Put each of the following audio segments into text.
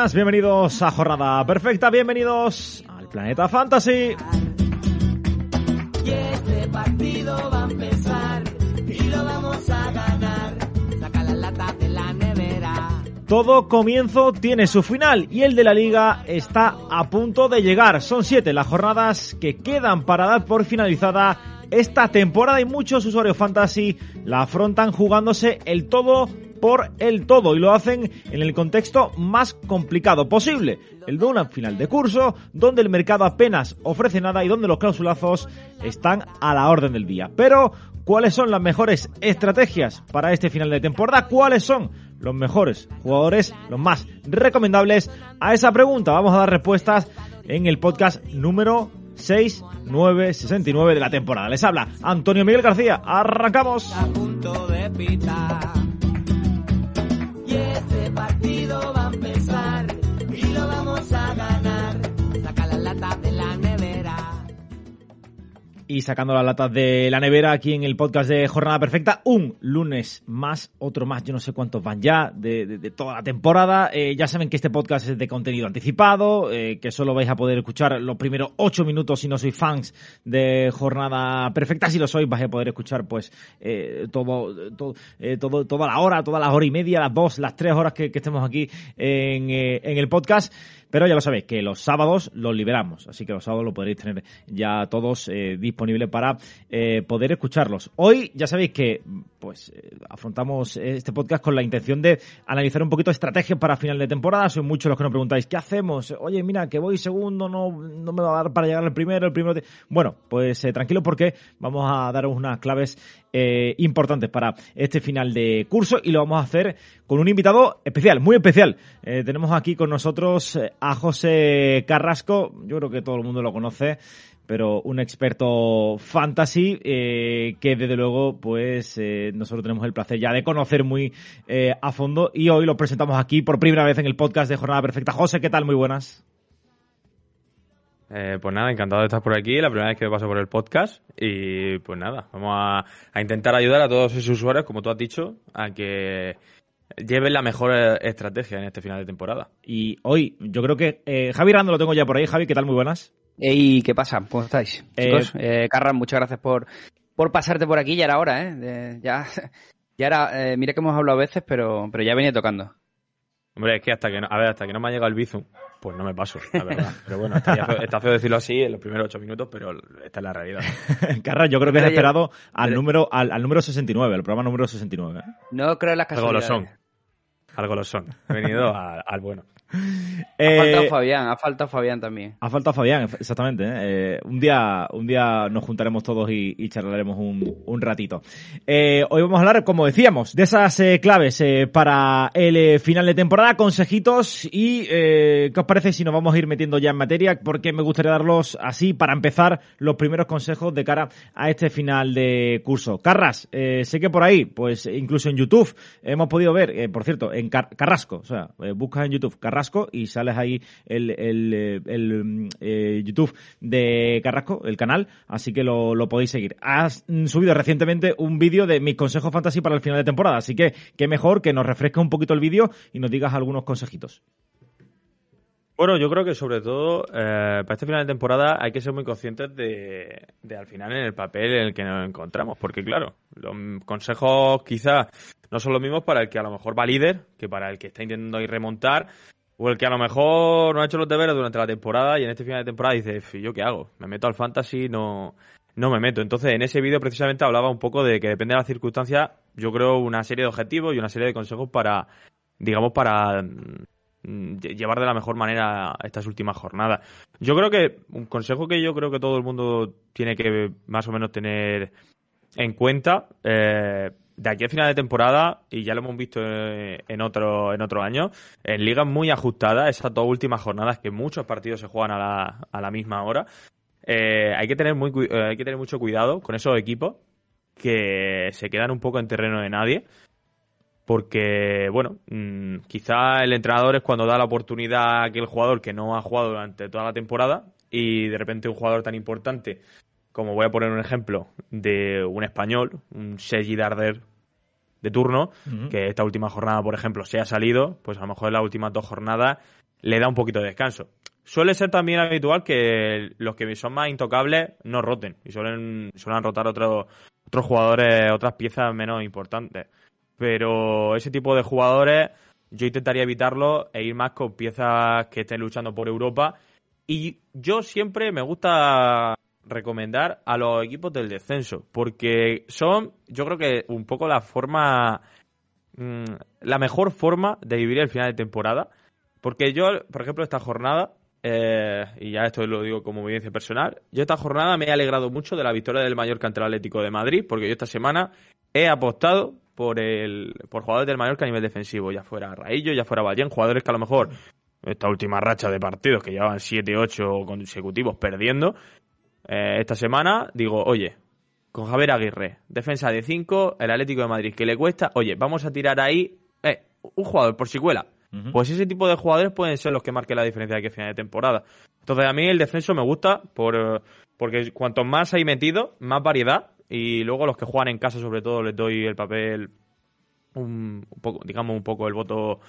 buenas, bienvenidos a Jornada Perfecta, bienvenidos al Planeta Fantasy. Y este partido va a empezar y lo vamos a ganar. Saca las latas de la nevera. Todo comienzo tiene su final y el de la liga está a punto de llegar. Son siete las jornadas que quedan para dar por finalizada esta temporada y muchos usuarios fantasy la afrontan jugándose el todo por el todo y lo hacen en el contexto más complicado posible, el de una final de curso donde el mercado apenas ofrece nada y donde los clausulazos están a la orden del día. Pero, ¿cuáles son las mejores estrategias para este final de temporada? ¿Cuáles son los mejores jugadores, los más recomendables? A esa pregunta vamos a dar respuestas en el podcast número 6, 9, 69 de la temporada. Les habla Antonio Miguel García. Arrancamos. Partido va a empezar y lo vamos a ganar. Y sacando las latas de la nevera aquí en el podcast de Jornada Perfecta, un lunes más, otro más, yo no sé cuántos van ya de, de- toda la temporada. Eh, ya saben que este podcast es de contenido anticipado, eh, que solo vais a poder escuchar los primeros ocho minutos si no sois fans de Jornada Perfecta. Si lo sois, vais a poder escuchar pues eh, todo, todo, eh, todo, toda la hora, todas las horas y media, las dos, las tres horas que, estemos aquí en, eh, en el podcast. Pero ya lo sabéis, que los sábados los liberamos, así que los sábados lo podréis tener ya todos eh, disponibles para eh, poder escucharlos. Hoy ya sabéis que pues eh, afrontamos este podcast con la intención de analizar un poquito estrategias para final de temporada. Sois muchos los que nos preguntáis, ¿qué hacemos? Oye, mira, que voy segundo, no, no me va a dar para llegar al primero, el primero... te-". Bueno, pues eh, tranquilo porque vamos a daros unas claves eh, importantes para este final de curso y lo vamos a hacer con un invitado especial, muy especial. Eh, tenemos aquí con nosotros eh, a José Carrasco, yo creo que todo el mundo lo conoce, pero un experto fantasy que desde luego pues nosotros tenemos el placer ya de conocer muy a fondo y hoy lo presentamos aquí por primera vez en el podcast de Jornada Perfecta. José, ¿qué tal? Muy buenas. Eh, pues nada, encantado de estar por aquí, la primera vez que paso por el podcast y pues nada, vamos a, a intentar ayudar a todos esos usuarios, como tú has dicho, a que lleven la mejor eh, estrategia en este final de temporada. Y hoy yo creo que eh, Javi Rando lo tengo ya por ahí. Javi, ¿qué tal? Muy buenas. Ey, ¿qué pasa? ¿Cómo estáis? Eh, Chicos, eh, Carran, muchas gracias por, por pasarte por aquí. Ya era hora, ¿eh? Ya, ya era, eh, mira que hemos hablado a veces, pero, pero ya venía tocando. Hombre, es que hasta que no, a ver, hasta que no me ha llegado el Bizum, pues no me paso, la verdad. Pero bueno, está feo, está feo decirlo así en los primeros ocho minutos, pero esta es la realidad. Carras, yo creo que has ya- esperado al número, al, al número 69, el programa número 69. ¿eh? No creo en las Algo lo casualidades. son. Algo lo son. He venido a- al bueno. Ha Eh, faltado Fabián, ha faltado Fabián también. Ha faltado Fabián, exactamente. ¿eh? Eh, un día un día nos juntaremos todos y, y charlaremos un, un ratito. Eh, hoy vamos a hablar, como decíamos, de esas claves para el final de temporada, consejitos y ¿qué os parece si nos vamos a ir metiendo ya en materia? Porque me gustaría darlos así para empezar los primeros consejos de cara a este final de curso. Carras, sé que por ahí, pues incluso en YouTube hemos podido ver, por cierto, en Car- Carrasco, o sea, buscas en YouTube Carrasco y sales ahí el, el, eh, el, mm, eh, YouTube de Carrasco, el canal, así que lo, lo podéis seguir. Has subido recientemente un vídeo de mis consejos fantasy para el final de temporada, así que qué mejor que nos refresque un poquito el vídeo y nos digas algunos consejitos. Bueno, yo creo que sobre todo eh, para este final de temporada hay que ser muy conscientes de, de al final en el papel en el que nos encontramos, porque claro, los consejos quizás no son los mismos para el que a lo mejor va líder, que para el que está intentando ir remontar, o el que a lo mejor no ha hecho los deberes durante la temporada y en este final de temporada dice, "F, ¿yo qué hago? ¿Me meto al fantasy? No, no me meto. Entonces, en ese vídeo precisamente hablaba un poco de que depende de las circunstancias, yo creo una serie de objetivos y una serie de consejos para, digamos, para mm, lle- llevar de la mejor manera estas últimas jornadas. Yo creo que un consejo que yo creo que todo el mundo tiene que más o menos tener en cuenta eh, de aquí a final de temporada, y ya lo hemos visto en otro, en otro año, en ligas muy ajustadas, esas dos últimas jornadas que muchos partidos se juegan a la, a la misma hora, eh, hay, que tener muy, eh, hay que tener mucho cuidado con esos equipos que se quedan un poco en terreno de nadie. Porque, bueno, mm, quizá el entrenador es cuando da la oportunidad a aquel jugador que no ha jugado durante toda la temporada y de repente un jugador tan importante como voy a poner un ejemplo de un español, un Sergi Darder de turno, que esta última jornada, por ejemplo, se ha salido, pues a lo mejor en las últimas dos jornadas le da un poquito de descanso. Suele ser también habitual que los que son más intocables no roten y suelen, suelen rotar otros otros jugadores, otras piezas menos importantes. Pero ese tipo de jugadores yo intentaría evitarlo e ir más con piezas que estén luchando por Europa. Y yo siempre me gusta recomendar a los equipos del descenso, porque son, yo creo que un poco la forma, mm, la mejor forma de vivir el final de temporada. Porque yo, por ejemplo, esta jornada, eh, y ya esto lo digo como evidencia personal, yo esta jornada me he alegrado mucho de la victoria del Mallorca ante el Atlético de Madrid, porque yo esta semana he apostado por el por jugadores del Mallorca a nivel defensivo, ya fuera Raillo, ya fuera Ballén, jugadores que a lo mejor esta última racha de partidos que llevaban 7, 8 consecutivos perdiendo, eh, esta semana digo, oye, con Javier Aguirre, defensa de 5, el Atlético de Madrid que le cuesta, oye, vamos a tirar ahí eh, un jugador por si cuela pues ese tipo de jugadores pueden ser los que marquen la diferencia de que final de temporada. Entonces a mí el descenso me gusta por, porque cuanto más hay metido, más variedad. Y luego los que juegan en casa sobre todo les doy el papel, un, poco, digamos un poco el voto,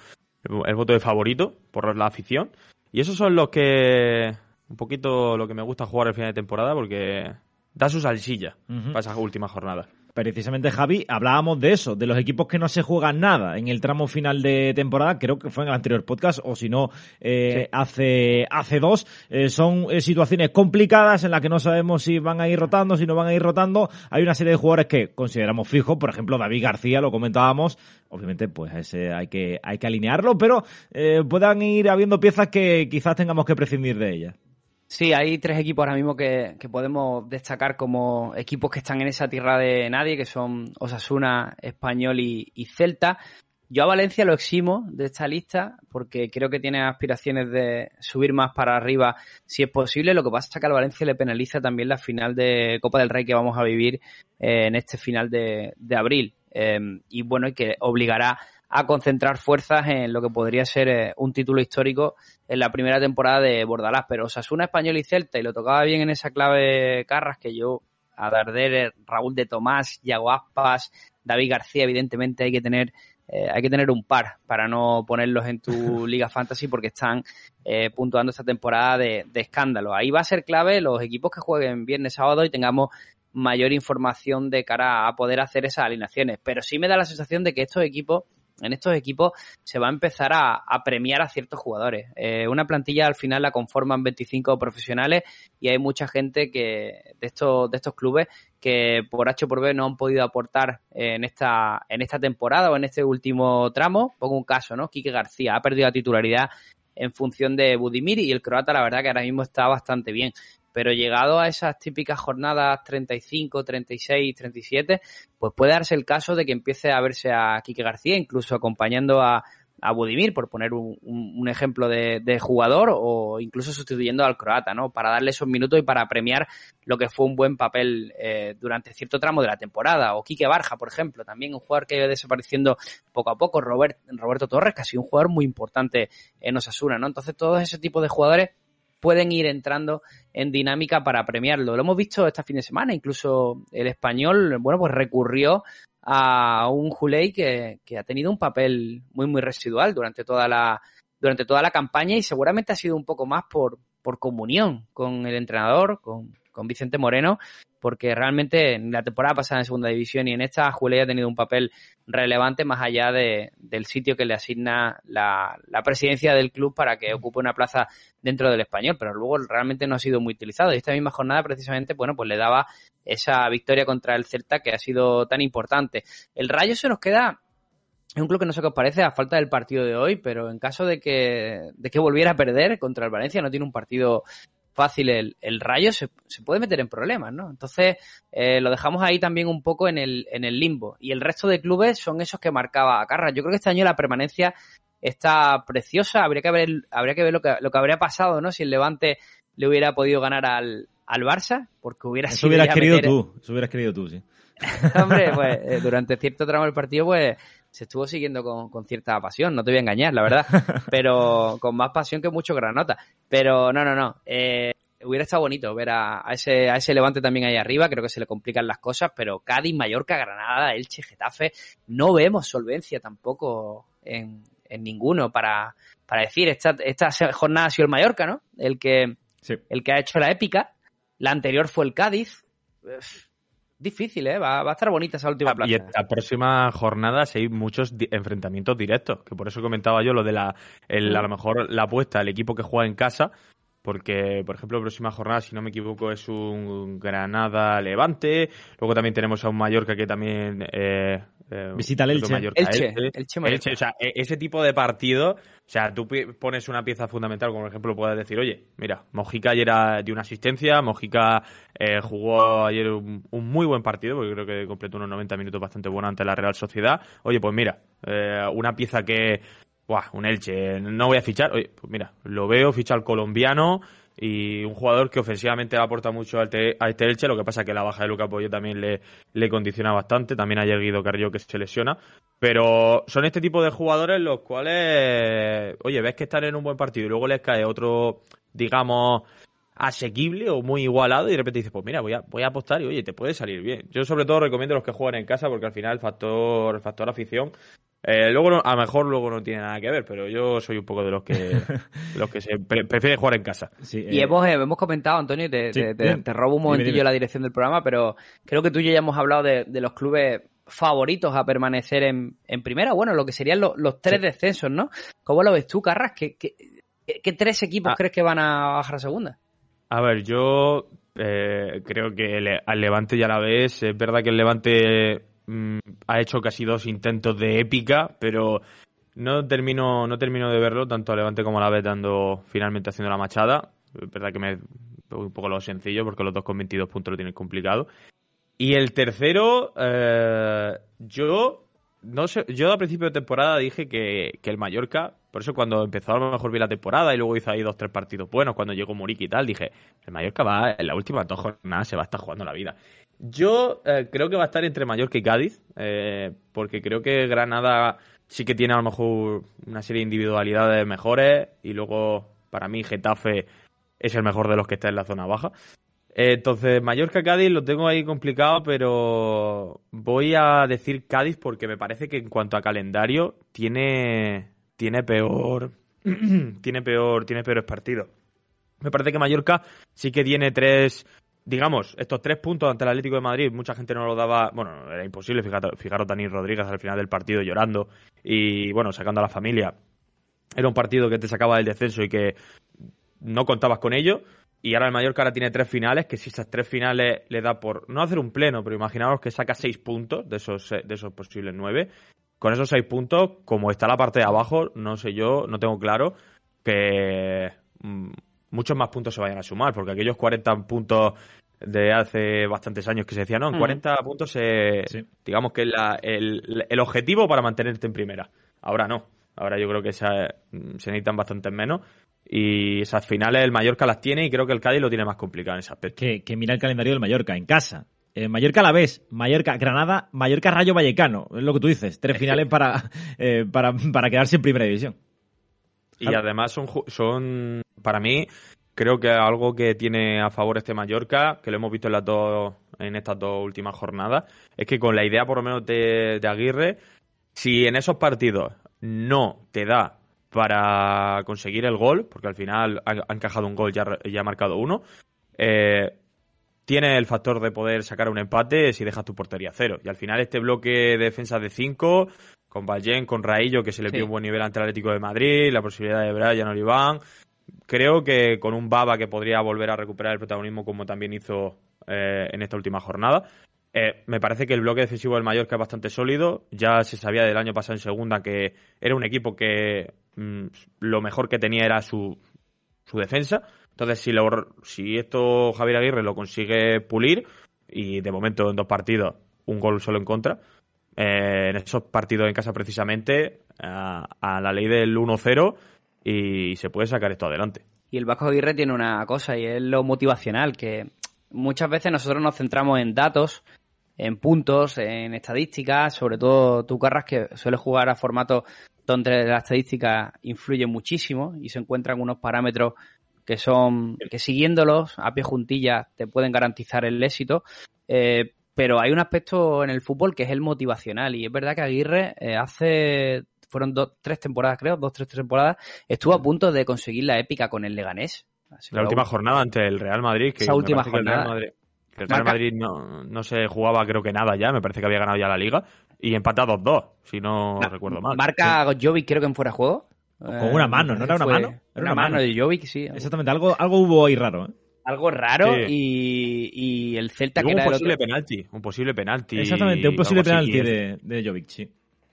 el voto de favorito por la afición. Y esos son los que, un poquito lo que me gusta jugar el final de temporada porque da su salsilla para esas últimas jornadas. Precisamente, Javi, hablábamos de eso, de los equipos que no se juegan nada en el tramo final de temporada, creo que fue en el anterior podcast, o si no, eh, hace, hace dos. Eh, son eh, situaciones complicadas en las que no sabemos si van a ir rotando, si no van a ir rotando. Hay una serie de jugadores que consideramos fijos, por ejemplo, David García, lo comentábamos. Obviamente, pues ese hay que, hay que alinearlo, pero puedan ir habiendo piezas que quizás tengamos que prescindir de ellas. Sí, hay tres equipos ahora mismo que, podemos destacar como equipos que están en esa tierra de nadie, que son Osasuna, Español y, Celta. Yo a Valencia lo eximo de esta lista porque creo que tiene aspiraciones de subir más para arriba si es posible. Lo que pasa es que al Valencia le penaliza también la final de Copa del Rey que vamos a vivir eh, en este final de, abril. Eh, y bueno, y que obligará a concentrar fuerzas en lo que podría ser eh, un título histórico en la primera temporada de Bordalás. Pero Osasuna, Español y Celta, y lo tocaba bien en esa clave Carras, que yo, a Darder, Raúl de Tomás, Yago Aspas, David García, evidentemente hay que tener eh, hay que tener un par para no ponerlos en tu Liga Fantasy porque están eh, puntuando esta temporada de, de, escándalo. Ahí va a ser clave los equipos que jueguen viernes, sábado y tengamos mayor información de cara a poder hacer esas alineaciones. Pero sí me da la sensación de que estos equipos en estos equipos se va a empezar a, premiar a ciertos jugadores. Eh, una plantilla al final la conforman 25 profesionales y hay mucha gente que de estos, de estos clubes que por H por B no han podido aportar en esta, en esta temporada o en este último tramo. Pongo un caso, ¿no? Quique García ha perdido la titularidad en función de Budimir y el croata la verdad que ahora mismo está bastante bien pero llegado a esas típicas jornadas 35, 36, 37, pues puede darse el caso de que empiece a verse a Quique García, incluso acompañando a, a Budimir, por poner un, ejemplo de, jugador, o incluso sustituyendo al croata, ¿no? Para darle esos minutos y para premiar lo que fue un buen papel eh, durante cierto tramo de la temporada. O Quique Barja, por ejemplo, también un jugador que ido desapareciendo poco a poco. Robert, Roberto Torres, que ha sido un jugador muy importante en Osasuna, ¿no? Entonces, todo ese tipo de jugadores pueden ir entrando en dinámica para premiarlo. Lo hemos visto este fin de semana, incluso el español, bueno, pues recurrió a un Juley que, que ha tenido un papel muy, muy residual durante toda la, durante toda la campaña y seguramente ha sido un poco más por, por comunión con el entrenador, con, con Vicente Moreno, porque realmente en la temporada pasada en segunda división y en esta Julia ha tenido un papel relevante más allá de, del sitio que le asigna la, presidencia del club para que ocupe una plaza dentro del español, pero luego realmente no ha sido muy utilizado. Y esta misma jornada precisamente, bueno, pues le daba esa victoria contra el Celta que ha sido tan importante. El Rayo se nos queda es un club que no sé qué os parece a falta del partido de hoy, pero en caso de que, de que volviera a perder contra el Valencia, no tiene un partido fácil el, el Rayo, se, se, puede meter en problemas, ¿no? Entonces, eh, lo dejamos ahí también un poco en el, en el limbo. Y el resto de clubes son esos que marcaba a Carra. Yo creo que este año la permanencia está preciosa. Habría que ver, habría que ver lo que, lo que habría pasado, ¿no? Si el Levante le hubiera podido ganar al, al Barça, porque hubiera Eso hubieras querido tú, eso hubieras querido tú, sí. Hombre, pues eh, durante cierto tramo del partido, pues se estuvo siguiendo con, cierta pasión, no te voy a engañar, la verdad, pero con más pasión que mucho granota. Pero no, no, no. Eh, hubiera estado bonito ver a, ese, a ese Levante también ahí arriba, creo que se le complican las cosas, pero Cádiz, Mallorca, Granada, Elche, Getafe, no vemos solvencia tampoco en, en ninguno para, para decir, esta, esta jornada ha sido el Mallorca, ¿no? El que, el que ha hecho la épica, la anterior fue el Cádiz. Difícil, ¿eh? Va, a estar bonita esa última plaza. Y la próxima jornada hay muchos enfrentamientos directos, que por eso comentaba yo lo de la, el, a lo mejor la apuesta, el equipo que juega en casa, porque, por ejemplo, la próxima jornada, si no me equivoco, es un Granada-Levante. Luego también tenemos a un Mallorca que también... Eh, eh Visita el Elche. Elche, Elche, O sea, e, ese tipo de partido, o sea, tú pones una pieza fundamental, como por ejemplo puedes decir, oye, mira, Mojica ayer dio una asistencia, Mojica eh, jugó ayer un, muy buen partido, porque creo que completó unos 90 minutos bastante buenos ante la Real Sociedad. Oye, pues mira, eh, una pieza que Buah, un Elche, no voy a fichar. Oye, pues mira, lo veo, ficha al colombiano y un jugador que ofensivamente aporta mucho a este, Elche. Lo que pasa es que la baja de Luca Pollo también le, le condiciona bastante. También ayer Guido Carrillo que se lesiona. Pero son este tipo de jugadores los cuales, oye, ves que están en un buen partido y luego les cae otro, digamos, asequible o muy igualado y de repente dices, pues mira, voy a, voy a apostar y oye, te puede salir bien. Yo sobre todo recomiendo los que juegan en casa porque al final el factor, el factor afición eh, luego, a lo mejor luego no tiene nada que ver, pero yo soy un poco de los que los que se prefiere jugar en casa. y eh, hemos, eh, hemos comentado, Antonio, te, te, robo un momentillo la dirección del programa, pero creo que tú y yo ya hemos hablado de, los clubes favoritos a permanecer en, en primera, bueno, lo que serían los tres descensos, ¿no? ¿Cómo lo ves tú, Carras? ¿Qué, qué, tres equipos ah. crees que van a bajar a segunda? A ver, yo creo que al Levante ya la ves. Es verdad que el Levante Mm, ha hecho casi dos intentos de épica, pero no termino, no termino de verlo, tanto a Levante como a la vez dando finalmente haciendo la machada. Es verdad que me un poco lo sencillo, porque los dos con 22 puntos lo tienen complicado. Y el tercero, eh, yo no sé, yo a principio de temporada dije que, el Mallorca, por eso cuando empezó a lo mejor vi la temporada y luego hizo ahí dos, tres partidos buenos, cuando llegó Muriqui y tal, dije, el Mallorca va, en la última dos jornadas se va a estar jugando la vida. Yo eh, creo que va a estar entre Mallorca y Cádiz, eh, porque creo que Granada sí que tiene a lo mejor una serie de individualidades mejores y luego para mí Getafe es el mejor de los que está en la zona baja. entonces, Mallorca-Cádiz lo tengo ahí complicado, pero voy a decir Cádiz porque me parece que en cuanto a calendario tiene, tiene peor tiene peor tiene peores partidos. Me parece que Mallorca sí que tiene tres digamos, estos tres puntos ante el Atlético de Madrid, mucha gente no lo daba, bueno, era imposible, fijaros, fijaros Dani Rodríguez al final del partido llorando y, bueno, sacando a la familia. Era un partido que te sacaba del descenso y que no contabas con ello. Y ahora el Mallorca ahora tiene tres finales, que si esas tres finales le da por no hacer un pleno, pero imaginaos que saca seis puntos de esos, de esos posibles nueve. Con esos seis puntos, como está la parte de abajo, no sé yo, no tengo claro que mm, muchos más puntos se vayan a sumar, porque aquellos 40 puntos de hace bastantes años que se decía, no, en 40 puntos digamos que es el, el, objetivo para mantenerte en primera. Ahora no, ahora yo creo que se, se necesitan bastantes menos y esas finales el Mallorca las tiene y creo que el Cádiz lo tiene más complicado en ese aspecto. Que, que mira el calendario del Mallorca en casa. Eh, Mallorca la vez, Mallorca Granada, Mallorca Rayo Vallecano, es lo que tú dices, tres finales para, eh, para, para quedarse en primera división. Y además son, son, para mí, creo que algo que tiene a favor este Mallorca, que lo hemos visto en, las dos, en estas dos últimas jornadas, es que con la idea por lo menos de, Aguirre, si en esos partidos no te da para conseguir el gol, porque al final ha, encajado un gol y ya ha marcado uno, eh, tiene el factor de poder sacar un empate si dejas tu portería cero. Y al final este bloque de defensa de cinco, con Ballén, con Raillo, que se le pide un buen nivel ante el Atlético de Madrid, la posibilidad de Brian Oliván. Creo que con un Baba que podría volver a recuperar el protagonismo como también hizo eh, en esta última jornada. Eh, me parece que el bloque defensivo del Mallorca es bastante sólido. Ya se sabía del año pasado en segunda que era un equipo que mm, lo mejor que tenía era su, su defensa. Entonces, si, lo, si esto Javier Aguirre lo consigue pulir, y de momento en dos partidos un gol solo en contra, eh, en esos partidos en casa precisamente, a, la ley del 1-0 y se puede sacar esto adelante. Y el Vasco Aguirre tiene una cosa y es lo motivacional, que muchas veces nosotros nos centramos en datos en puntos, en estadísticas, sobre todo tú, Carras, que suele jugar a formatos donde la estadística influye muchísimo y se encuentran unos parámetros que son, que siguiéndolos a pie juntillas te pueden garantizar el éxito. Eh, pero hay un aspecto en el fútbol que es el motivacional y es verdad que Aguirre eh, hace fueron dos, tres temporadas creo, dos, tres temporadas, estuvo a punto de conseguir la épica con el Leganés. la última jornada ante el Real Madrid. Que esa última jornada. el Real Madrid, no, no, se jugaba creo que nada ya, me parece que había ganado ya la liga y empatado 2 si no recuerdo mal. Marca Jovic creo que en fuera de juego. Con una mano, ¿no era una mano? Era una, mano. de Jovic, sí. Exactamente, algo, algo hubo ahí raro. ¿eh? Algo raro y, y, el Celta que un posible penalti, un posible penalti. Exactamente, un posible penalti de, de Jovic, sí.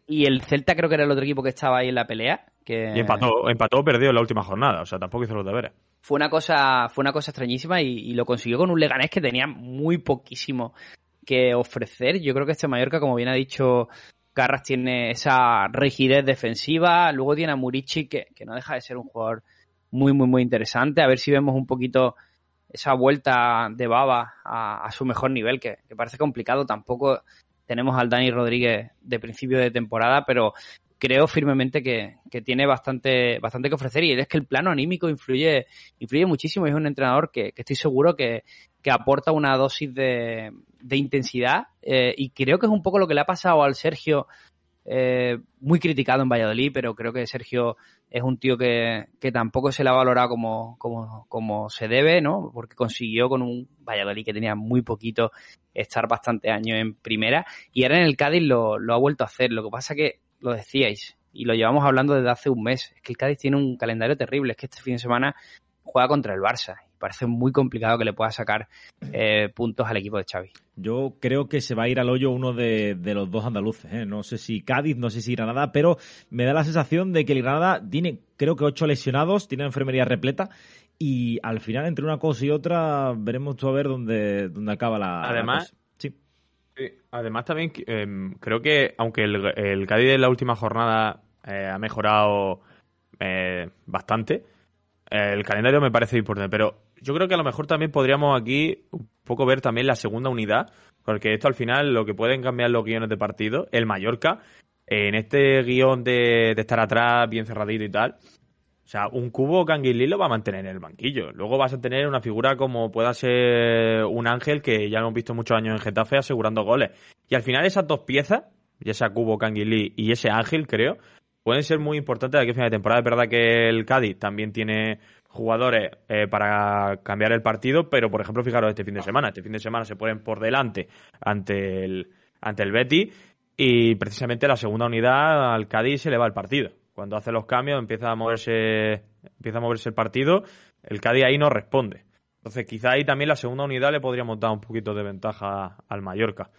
Y el Celta creo que era el otro equipo que estaba ahí en la pelea. Que... Y empató, empató perdió en la última jornada, o sea, tampoco hizo los deberes. Fue una cosa, fue una cosa extrañísima y, lo consiguió con un Leganés que tenía muy poquísimo que ofrecer. Yo creo que este Mallorca, como bien ha dicho Carras, tiene esa rigidez defensiva. Luego tiene a Murici, que, que no deja de ser un jugador muy, muy, muy interesante. A ver si vemos un poquito esa vuelta de Baba a, su mejor nivel, que, que, parece complicado. Tampoco tenemos al Dani Rodríguez de principio de temporada, pero creo firmemente que, tiene bastante, bastante que ofrecer y es que el plano anímico influye, influye muchísimo es un entrenador que, estoy seguro que, aporta una dosis de, intensidad eh, y creo que es un poco lo que le ha pasado al Sergio eh, muy criticado en Valladolid, pero creo que Sergio es un tío que, tampoco se le ha valorado como, como, como, se debe, ¿no? Porque consiguió con un Valladolid que tenía muy poquito estar bastante años en primera y ahora en el Cádiz lo, lo ha vuelto a hacer. Lo que pasa que, lo decíais, y lo llevamos hablando desde hace un mes, es que el Cádiz tiene un calendario terrible, es que este fin de semana juega contra el Barça parece muy complicado que le pueda sacar eh, puntos al equipo de Xavi. Yo creo que se va a ir al hoyo uno de, los dos andaluces. ¿eh? No sé si Cádiz, no sé si Granada, pero me da la sensación de que el Granada tiene, creo que ocho lesionados, tiene enfermería repleta y al final entre una cosa y otra veremos tú a ver dónde, dónde acaba la. Además, Sí. Además también em, creo que aunque el, el Cádiz en la última jornada eh, ha mejorado bastante, el calendario me parece importante, pero yo creo que a lo mejor también podríamos aquí un poco ver también la segunda unidad, porque esto al final lo que pueden cambiar los guiones de partido, el Mallorca, en este guion de, estar atrás, bien cerradito y tal, o sea, un cubo Canguilí lo va a mantener en el banquillo. Luego vas a tener una figura como pueda ser un Ángel, que ya hemos visto muchos años en Getafe asegurando goles. Y al final esas dos piezas, ya sea Cubo Canguilí y ese Ángel, creo, pueden ser muy importantes de aquí a final de temporada. Es verdad que el Cádiz también tiene jugadores eh, para cambiar el partido, pero por ejemplo, fijaros este fin de semana. Este fin de semana se ponen por delante ante el, ante el Betty y precisamente la segunda unidad al Cádiz se le va el partido. Cuando hace los cambios empieza a moverse, empieza a moverse el partido, el Cádiz ahí no responde. Entonces quizá ahí también la segunda unidad le podríamos dar un poquito de ventaja al Mallorca.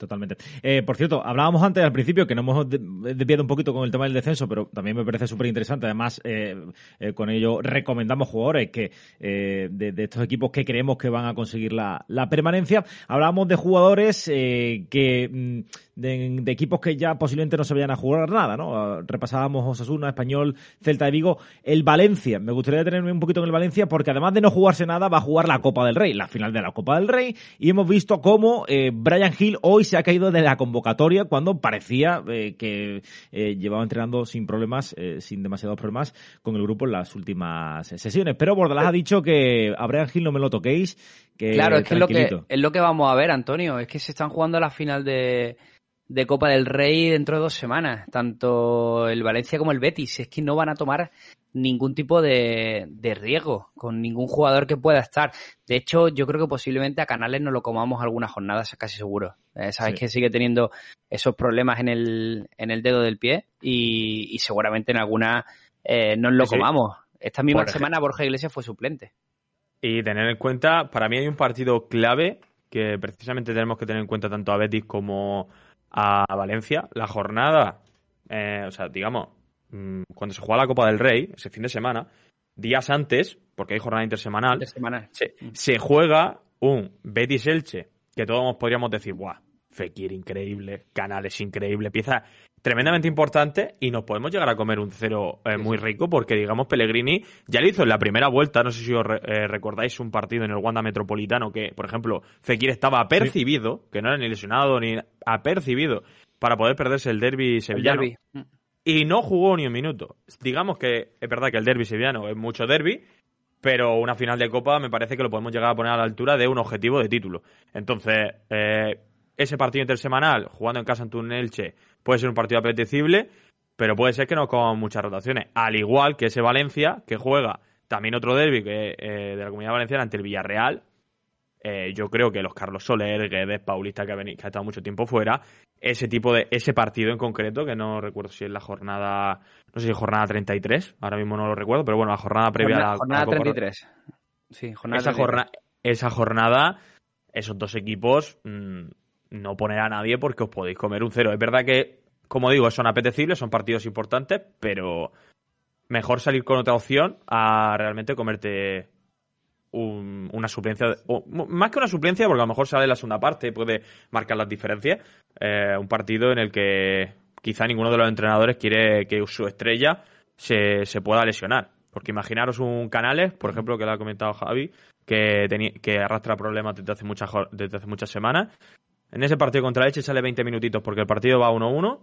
Totalmente. Eh, por cierto, hablábamos antes al principio que nos hemos desviado un poquito con el tema del descenso, pero también me parece súper interesante. Además, eh, eh, con ello recomendamos jugadores que de, estos equipos que creemos que van a conseguir la, permanencia. Hablábamos de jugadores que mm, de, equipos que ya posiblemente no se vayan a jugar nada, ¿no? Repasábamos Osasuna, Español, Celta de Vigo, el Valencia. Me gustaría detenerme un poquito en el Valencia porque además de no jugarse nada, va a jugar la Copa del Rey, la final de la Copa del Rey, y hemos visto cómo Brian Hill hoy se ha caído de la convocatoria cuando parecía eh, que eh, llevaba entrenando sin problemas, eh, sin demasiados problemas con el grupo en las últimas sesiones. Pero Bordalás ha dicho que a Brian Hill no me lo toquéis. Que claro, es que es lo que, es lo que vamos a ver, Antonio. Es que se están jugando la final de, de Copa del Rey dentro de dos semanas. Tanto el Valencia como el Betis. Es que no van a tomar ningún tipo de, riesgo con ningún jugador que pueda estar. De hecho, yo creo que posiblemente a Canales no lo comamos algunas jornadas, casi seguro. Eh, sabes que sigue teniendo esos problemas en el, en el dedo del pie y, seguramente en alguna eh, no lo comamos. Esta misma semana Borja Iglesias fue suplente. Y tener en cuenta, para mí hay un partido clave que precisamente tenemos que tener en cuenta tanto a Betis como a Valencia. La jornada, eh, o sea, digamos, Mm, cuando se juega la Copa del Rey, ese fin de semana, días antes, porque hay jornada intersemanal, mm. Se, juega un Betis Elche, que todos podríamos decir, ¡buah! Fekir increíble, Canales increíble, pieza, tremendamente importante y nos podemos llegar a comer un cero eh, muy rico porque, digamos, Pellegrini ya lo hizo en la primera vuelta. No sé si os eh, recordáis un partido en el Wanda Metropolitano que, por ejemplo, Fekir estaba apercibido, que no era ni lesionado ni apercibido, para poder perderse el derby sevillano. Y no jugó ni un minuto. Digamos que es verdad que el derby sevillano es mucho derby, pero una final de Copa me parece que lo podemos llegar a poner a la altura de un objetivo de título. Entonces, eh, ese partido intersemanal, jugando en casa en un Elche, puede ser un partido apetecible, pero puede ser que no con muchas rotaciones. Al igual que ese Valencia, que juega también otro derby que, eh, de la Comunidad Valenciana ante el Villarreal. Eh, yo creo que los Carlos Soler, Guedes, Paulista, que ha, que ha estado mucho tiempo fuera, ese tipo de, ese partido en concreto, que no recuerdo si es la jornada, no sé si es jornada 33, ahora mismo no lo recuerdo, pero bueno, la jornada previa a la jornada 33. Sí, jornada esa, Jornada, esa jornada, esos dos equipos mm, no poner a nadie porque os podéis comer un cero. Es verdad que, como digo, son apetecibles, son partidos importantes, pero mejor salir con otra opción a realmente comerte una suplencia, o, más que una suplencia, porque a lo mejor sale la segunda parte, puede marcar las diferencias. Eh, un partido en el que quizá ninguno de los entrenadores quiere que su estrella se, se pueda lesionar. Porque imaginaros un Canales, por ejemplo, que lo ha comentado Javi, que, que arrastra problemas desde hace, desde hace muchas semanas en ese partido contra Leche sale 20 minutitos porque el partido va 1-1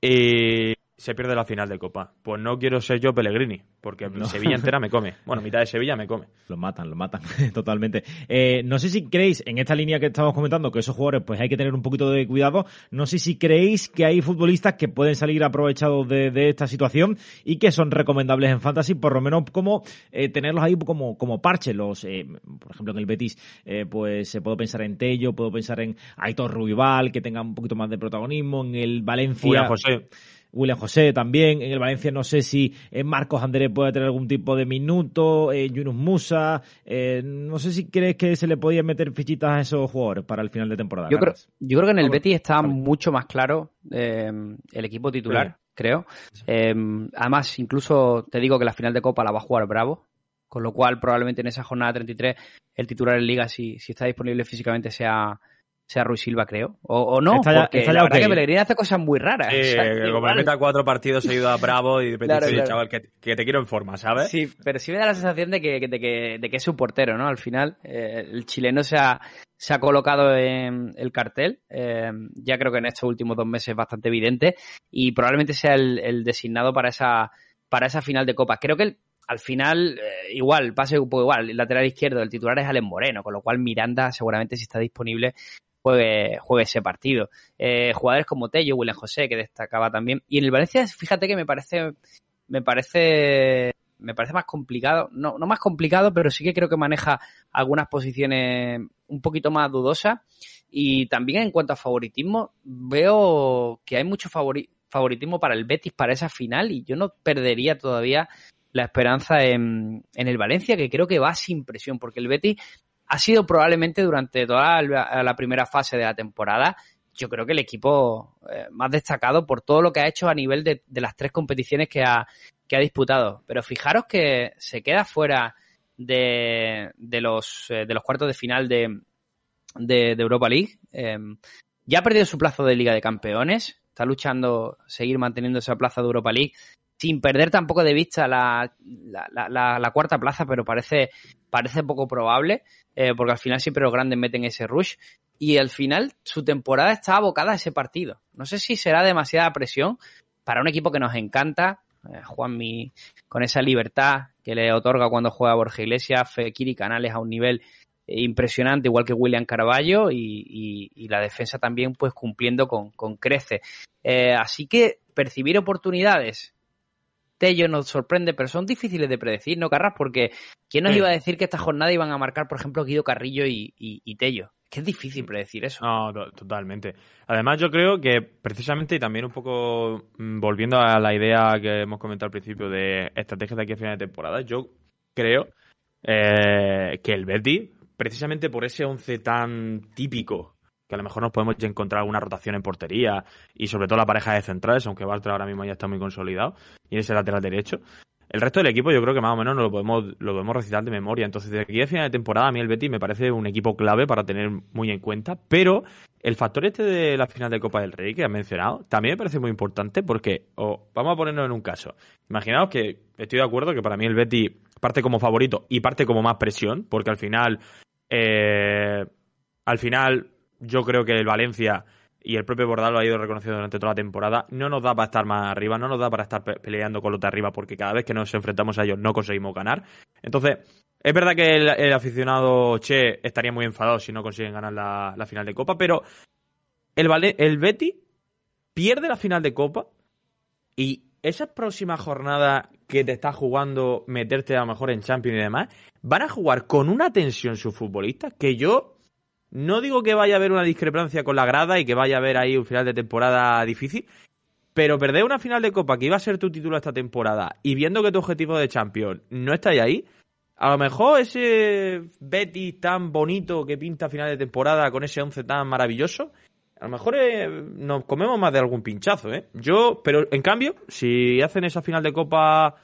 y se pierde la final de Copa. Pues no quiero ser yo Pellegrini, porque Sevilla entera me come. Bueno, mitad de Sevilla me come. Lo matan, lo matan, totalmente. Eh, no sé si creéis, en esta línea que estamos comentando, que esos jugadores pues hay que tener un poquito de cuidado, no sé si creéis que hay futbolistas que pueden salir aprovechados de, esta situación y que son recomendables en Fantasy, por lo menos como eh, tenerlos ahí como, como parche. Los, eh, por ejemplo, en el Betis, pues puedo pensar en Tello, puedo pensar en Aitor Ruibal, que tenga un poquito más de protagonismo, en el Valencia... José. William José también. En el Valencia no sé si eh, Marcos Andrés puede tener algún tipo de minuto. Eh, Yunus Musa. Eh, no sé si crees que se le podía meter fichitas a esos jugadores para el final de temporada. Yo, creo, yo creo que en el Betis está mucho más claro el equipo titular, creo. además, incluso te digo que la final de Copa la va a jugar Bravo. Con lo cual, probablemente en esa jornada 33, el titular en Liga, si, si está disponible físicamente, sea sea Ruiz Silva, creo. O, no, porque la verdad que Pellegrini hace cosas muy raras. Sí, como meta cuatro partidos seguido a Bravo y de repente chaval, que, te quiero en forma, ¿sabes? Sí, pero sí me da la sensación de que, de que, de que es su portero, ¿no? Al final, eh, el chileno se ha, se ha colocado en el cartel. Eh, ya creo que en estos últimos dos meses es bastante evidente y probablemente sea el, designado para esa, para esa final de Copa. Creo que al final, eh, igual, pase un poco igual, el lateral izquierdo, el titular es Alen Moreno, con lo cual Miranda seguramente si está disponible juegue, ese partido. Eh, jugadores como Tello, William José, que destacaba también. Y en el Valencia, fíjate que me parece, me parece, me parece más complicado, no, no más complicado, pero sí que creo que maneja algunas posiciones un poquito más dudosas. Y también en cuanto a favoritismo, veo que hay mucho favoritismo para el Betis para esa final y yo no perdería todavía la esperanza en, en, el Valencia, que creo que va sin presión, porque el Betis ha sido probablemente durante toda la, primera fase de la temporada, yo creo que el equipo eh, más destacado por todo lo que ha hecho a nivel de, las tres competiciones que ha, disputado. Pero fijaros que se queda fuera de, eh, los cuartos de final de, Europa League. Em, ya ha perdido su plazo de Liga de Campeones. Está luchando seguir manteniendo esa plaza de Europa League sin perder tampoco de vista la, la, cuarta plaza, pero parece, parece poco probable, eh, porque al final siempre los grandes meten ese rush. Y al final su temporada está abocada a ese partido. No sé si será demasiada presión para un equipo que nos encanta. Eh, Juanmi con esa libertad que le otorga cuando juega Borja Iglesias, Fekir y Canales a un nivel eh, impresionante, igual que William Carballo, y, la defensa también pues cumpliendo con, con crece. así que percibir oportunidades Tello nos sorprende, pero son difíciles de predecir, ¿no, Carras? Porque ¿quién nos iba a decir que esta jornada iban a marcar, por ejemplo, Guido Carrillo y, Tello? Es que es difícil predecir eso. No, totalmente. Además, yo creo que precisamente y también un poco mm, volviendo a la idea que hemos comentado al principio de estrategias de aquí a final de temporada, yo creo eh, que el Betty, precisamente por ese once tan típico que a lo mejor nos podemos encontrar alguna rotación en portería y sobre todo la pareja de centrales, aunque Bartra ahora mismo ya está muy consolidado y es el lateral derecho. el resto del equipo yo creo que más o menos lo podemos, lo podemos recitar de memoria. Entonces, de aquí a final de temporada, a mí el Betis me parece un equipo clave para tener muy en cuenta. Pero el factor este de la final de Copa del Rey que has mencionado también me parece muy importante porque, vamos a ponernos en un caso. Imaginaos que estoy de acuerdo que para mí el Betis parte como favorito y parte como más presión, porque al final, eh, al final yo creo que el Valencia y el propio Bordal lo ha ido reconociendo durante toda la temporada, no nos da para estar más arriba, no nos da para estar peleando con los de arriba, porque cada vez que nos enfrentamos a ellos no conseguimos ganar. Entonces, es verdad que el, aficionado Che estaría muy enfadado si no consiguen ganar la, final de Copa, pero el, el Betty pierde la final de Copa y esa próxima jornada que te está jugando meterte a lo mejor en Champions y demás, van a jugar con una tensión sus futbolistas que yo no digo que vaya a haber una discrepancia con la grada y que vaya a haber ahí un final de temporada difícil, pero perder una final de Copa que iba a ser tu título esta temporada y viendo que tu objetivo de Champions no está ahí, a lo mejor ese Betty tan bonito que pinta final de temporada con ese 11 tan maravilloso, a lo mejor eh, nos comemos más de algún pinchazo, ¿eh? Yo, pero en cambio, si hacen esa final de Copa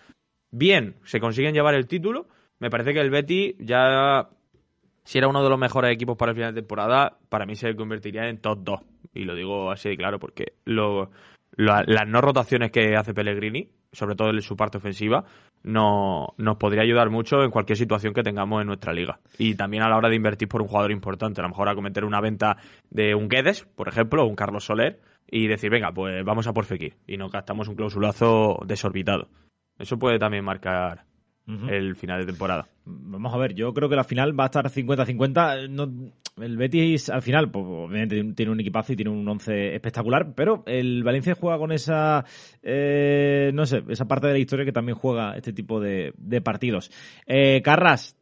bien, se consiguen llevar el título, me parece que el Betty ya si era uno de los mejores equipos para el final de temporada, para mí se convertiría en top 2. Y lo digo así de claro, porque las no rotaciones que hace Pellegrini, sobre todo en su parte ofensiva, no, nos podría ayudar mucho en cualquier situación que tengamos en nuestra liga. Y también a la hora de invertir por un jugador importante, a lo mejor a cometer una venta de un Guedes, por ejemplo, o un Carlos Soler, y decir, venga, pues vamos a por Fekir, y no gastamos un clausulazo desorbitado. Eso puede también marcar el final de temporada. Vamos a ver, yo creo que la final va a estar 50-50. No, el Betis al final, pues, obviamente tiene un equipazo y tiene un 11 espectacular, pero el Valencia juega con esa, eh, no sé, esa parte de la historia que también juega este tipo de, partidos. Eh, Carras,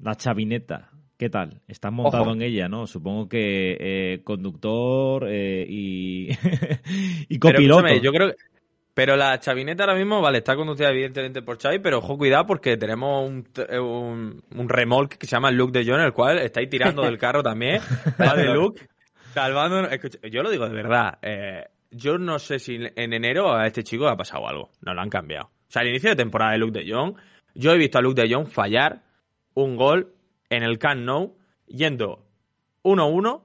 la chavineta, ¿Qué tal? Estás montado en ella, ¿no? Supongo que eh, conductor eh, y, y copiloto. yo creo, pero la chavineta ahora mismo, vale, está conducida evidentemente por Xavi, pero ojo, cuidado porque tenemos un, un, remolque que se llama Luke de John, el cual estáis tirando del carro también. Va de Luke, salvando. yo lo digo de verdad. Eh, yo no sé si en enero a este chico ha pasado algo. No lo han cambiado. O sea, al inicio de temporada de Luke de Jong, yo he visto a Luke de Jong fallar un gol en el Camp Nou yendo 1-1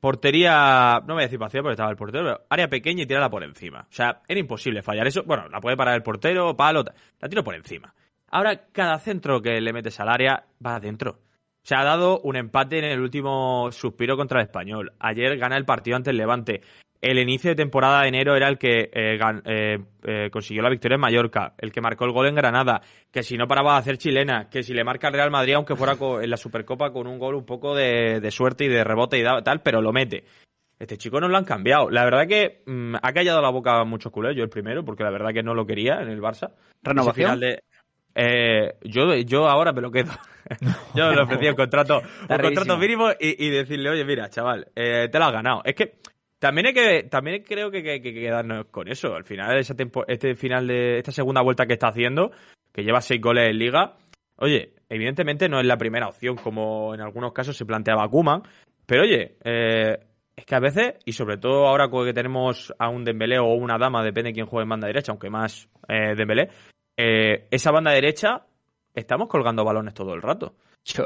Portería, no voy a decir vacía porque estaba el portero, pero área pequeña y tirarla por encima. O sea, era imposible fallar eso. Bueno, la puede parar el portero, palo, la tiro por encima. Ahora, cada centro que le metes al área va adentro. Se ha dado un empate en el último suspiro contra el español. Ayer gana el partido ante el Levante el inicio de temporada de enero era el que eh, eh, eh, consiguió la victoria en Mallorca, el que marcó el gol en Granada, que si no paraba de hacer chilena, que si le marca el Real Madrid, aunque fuera en la Supercopa con un gol un poco de, suerte y de rebote y tal, pero lo mete. Este chico no lo han cambiado. La verdad que mm, ha callado la boca a muchos culés, yo el primero, porque la verdad que no lo quería en el Barça. ¿Renovación? De, yo, yo ahora me lo quedo. yo le ofrecí un contrato, un contrato mínimo y, decirle, oye, mira, chaval, te lo has ganado. Es que también hay que, también creo que, hay que quedarnos con eso. Al final, ese este final de esta segunda vuelta que está haciendo, que lleva seis goles en liga, oye, evidentemente no es la primera opción, como en algunos casos se planteaba Kuman, pero oye, eh, es que a veces, y sobre todo ahora que tenemos a un Dembélé o una dama, depende de quién juegue en banda derecha, aunque más eh, Dembélé, eh, esa banda derecha estamos colgando balones todo el rato.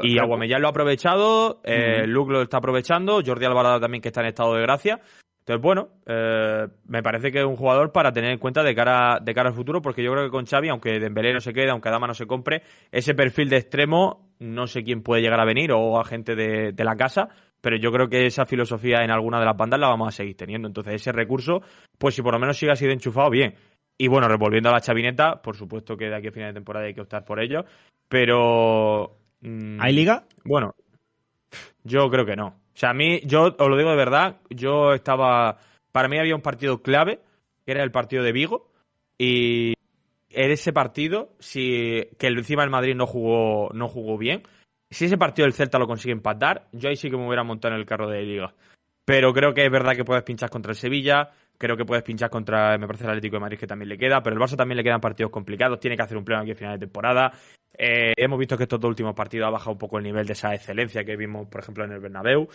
y Aguamellán lo ha aprovechado, eh, Luke lo está aprovechando, Jordi Alvarado también que está en estado de gracia. Entonces, bueno, eh, me parece que es un jugador para tener en cuenta de cara, de cara al futuro, porque yo creo que con Xavi, aunque Dembélé no se quede, aunque Adama no se compre, ese perfil de extremo, no sé quién puede llegar a venir o a gente de, de la casa, pero yo creo que esa filosofía en alguna de las bandas la vamos a seguir teniendo. Entonces, ese recurso, pues si por lo menos sigue así de enchufado, bien. Y bueno, revolviendo a la chavineta, por supuesto que de aquí a final de temporada hay que optar por ello, pero... Mm, ¿Hay liga? Bueno, yo creo que no. O sea, a mí, yo os lo digo de verdad, yo estaba. Para mí había un partido clave, que era el partido de Vigo, y en ese partido, si que encima el Madrid no jugó, no jugó bien, si ese partido del Celta lo consigue empatar, yo ahí sí que me hubiera montado en el carro de Liga. Pero creo que es verdad que puedes pinchar contra el Sevilla, creo que puedes pinchar contra, me parece, el Atlético de Madrid que también le queda, pero el Barça también le quedan partidos complicados, tiene que hacer un pleno aquí a final de temporada. Eh, hemos visto que estos dos últimos partidos ha bajado un poco el nivel de esa excelencia que vimos, por ejemplo, en el Bernabéu.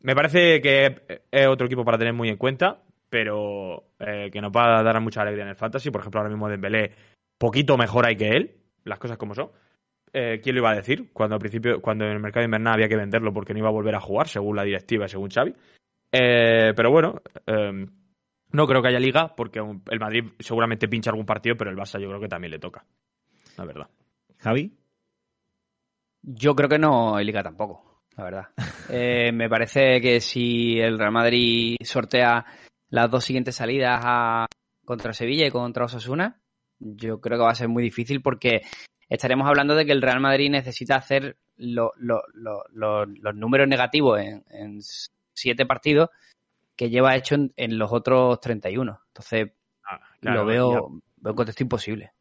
Me parece que es otro equipo para tener muy en cuenta, pero eh, que nos va a dar mucha alegría en el Fantasy. Por ejemplo, ahora mismo Dembélé poquito mejor hay que él, las cosas como son. Eh, ¿Quién lo iba a decir? Cuando al principio, cuando en el mercado invernal había que venderlo porque no iba a volver a jugar, según la directiva, según Xavi. Pero bueno, no creo que haya liga porque el Madrid seguramente pincha algún partido, pero el Barça yo creo que también le toca. La verdad. Javi. Yo creo que no hay liga tampoco, la verdad. Eh, me parece que si el Real Madrid sortea las dos siguientes salidas a, contra Sevilla y contra Osasuna, yo creo que va a ser muy difícil porque estaremos hablando de que el Real Madrid necesita hacer lo- lo- lo- lo- los números negativos en, en siete partidos que lleva hecho en, en los otros 31. Entonces, Ah, claro, lo ya. veo, veo un contexto imposible.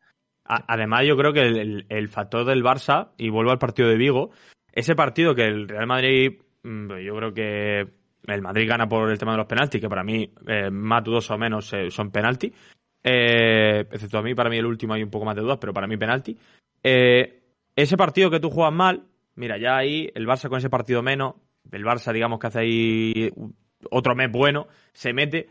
A- Además, yo creo que el, el- el factor del Barça, y vuelvo al partido de Vigo, ese partido que el Real Madrid, mm, yo creo que el Madrid gana por el tema de los penaltis, que para mí eh, más dudoso o menos eh, son penaltis. Eh, excepto a mí, para mí el último hay un poco más de dudas, pero para mí penalti. Ese partido que tú juegas mal, mira, ya ahí el Barça con ese partido menos, el Barça digamos que hace ahí otro mes bueno, se mete.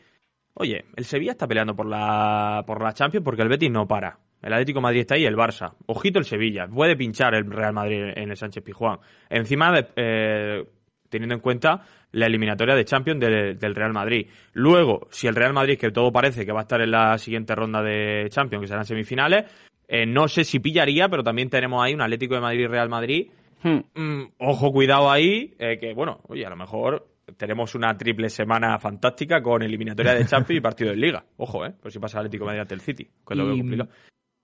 Oye, el Sevilla está peleando por la, por la Champions porque el Betis no para. El Atlético de Madrid está ahí, el Barça. Ojito el Sevilla. Puede pinchar el Real Madrid en el Sánchez Pizjuán. Encima, de, eh, teniendo en cuenta la eliminatoria de Champions del, del Real Madrid. Luego, si el Real Madrid, que todo parece que va a estar en la siguiente ronda de Champions, que serán semifinales, eh, no sé si pillaría, pero también tenemos ahí un Atlético de Madrid y Real Madrid. Hmm. Mm, ojo, cuidado ahí, eh, que bueno, oye, a lo mejor tenemos una triple semana fantástica con eliminatoria de Champions y partido de Liga. Ojo, eh, por si pasa el Atlético Madrid ante el City, que es lo Y- complicado.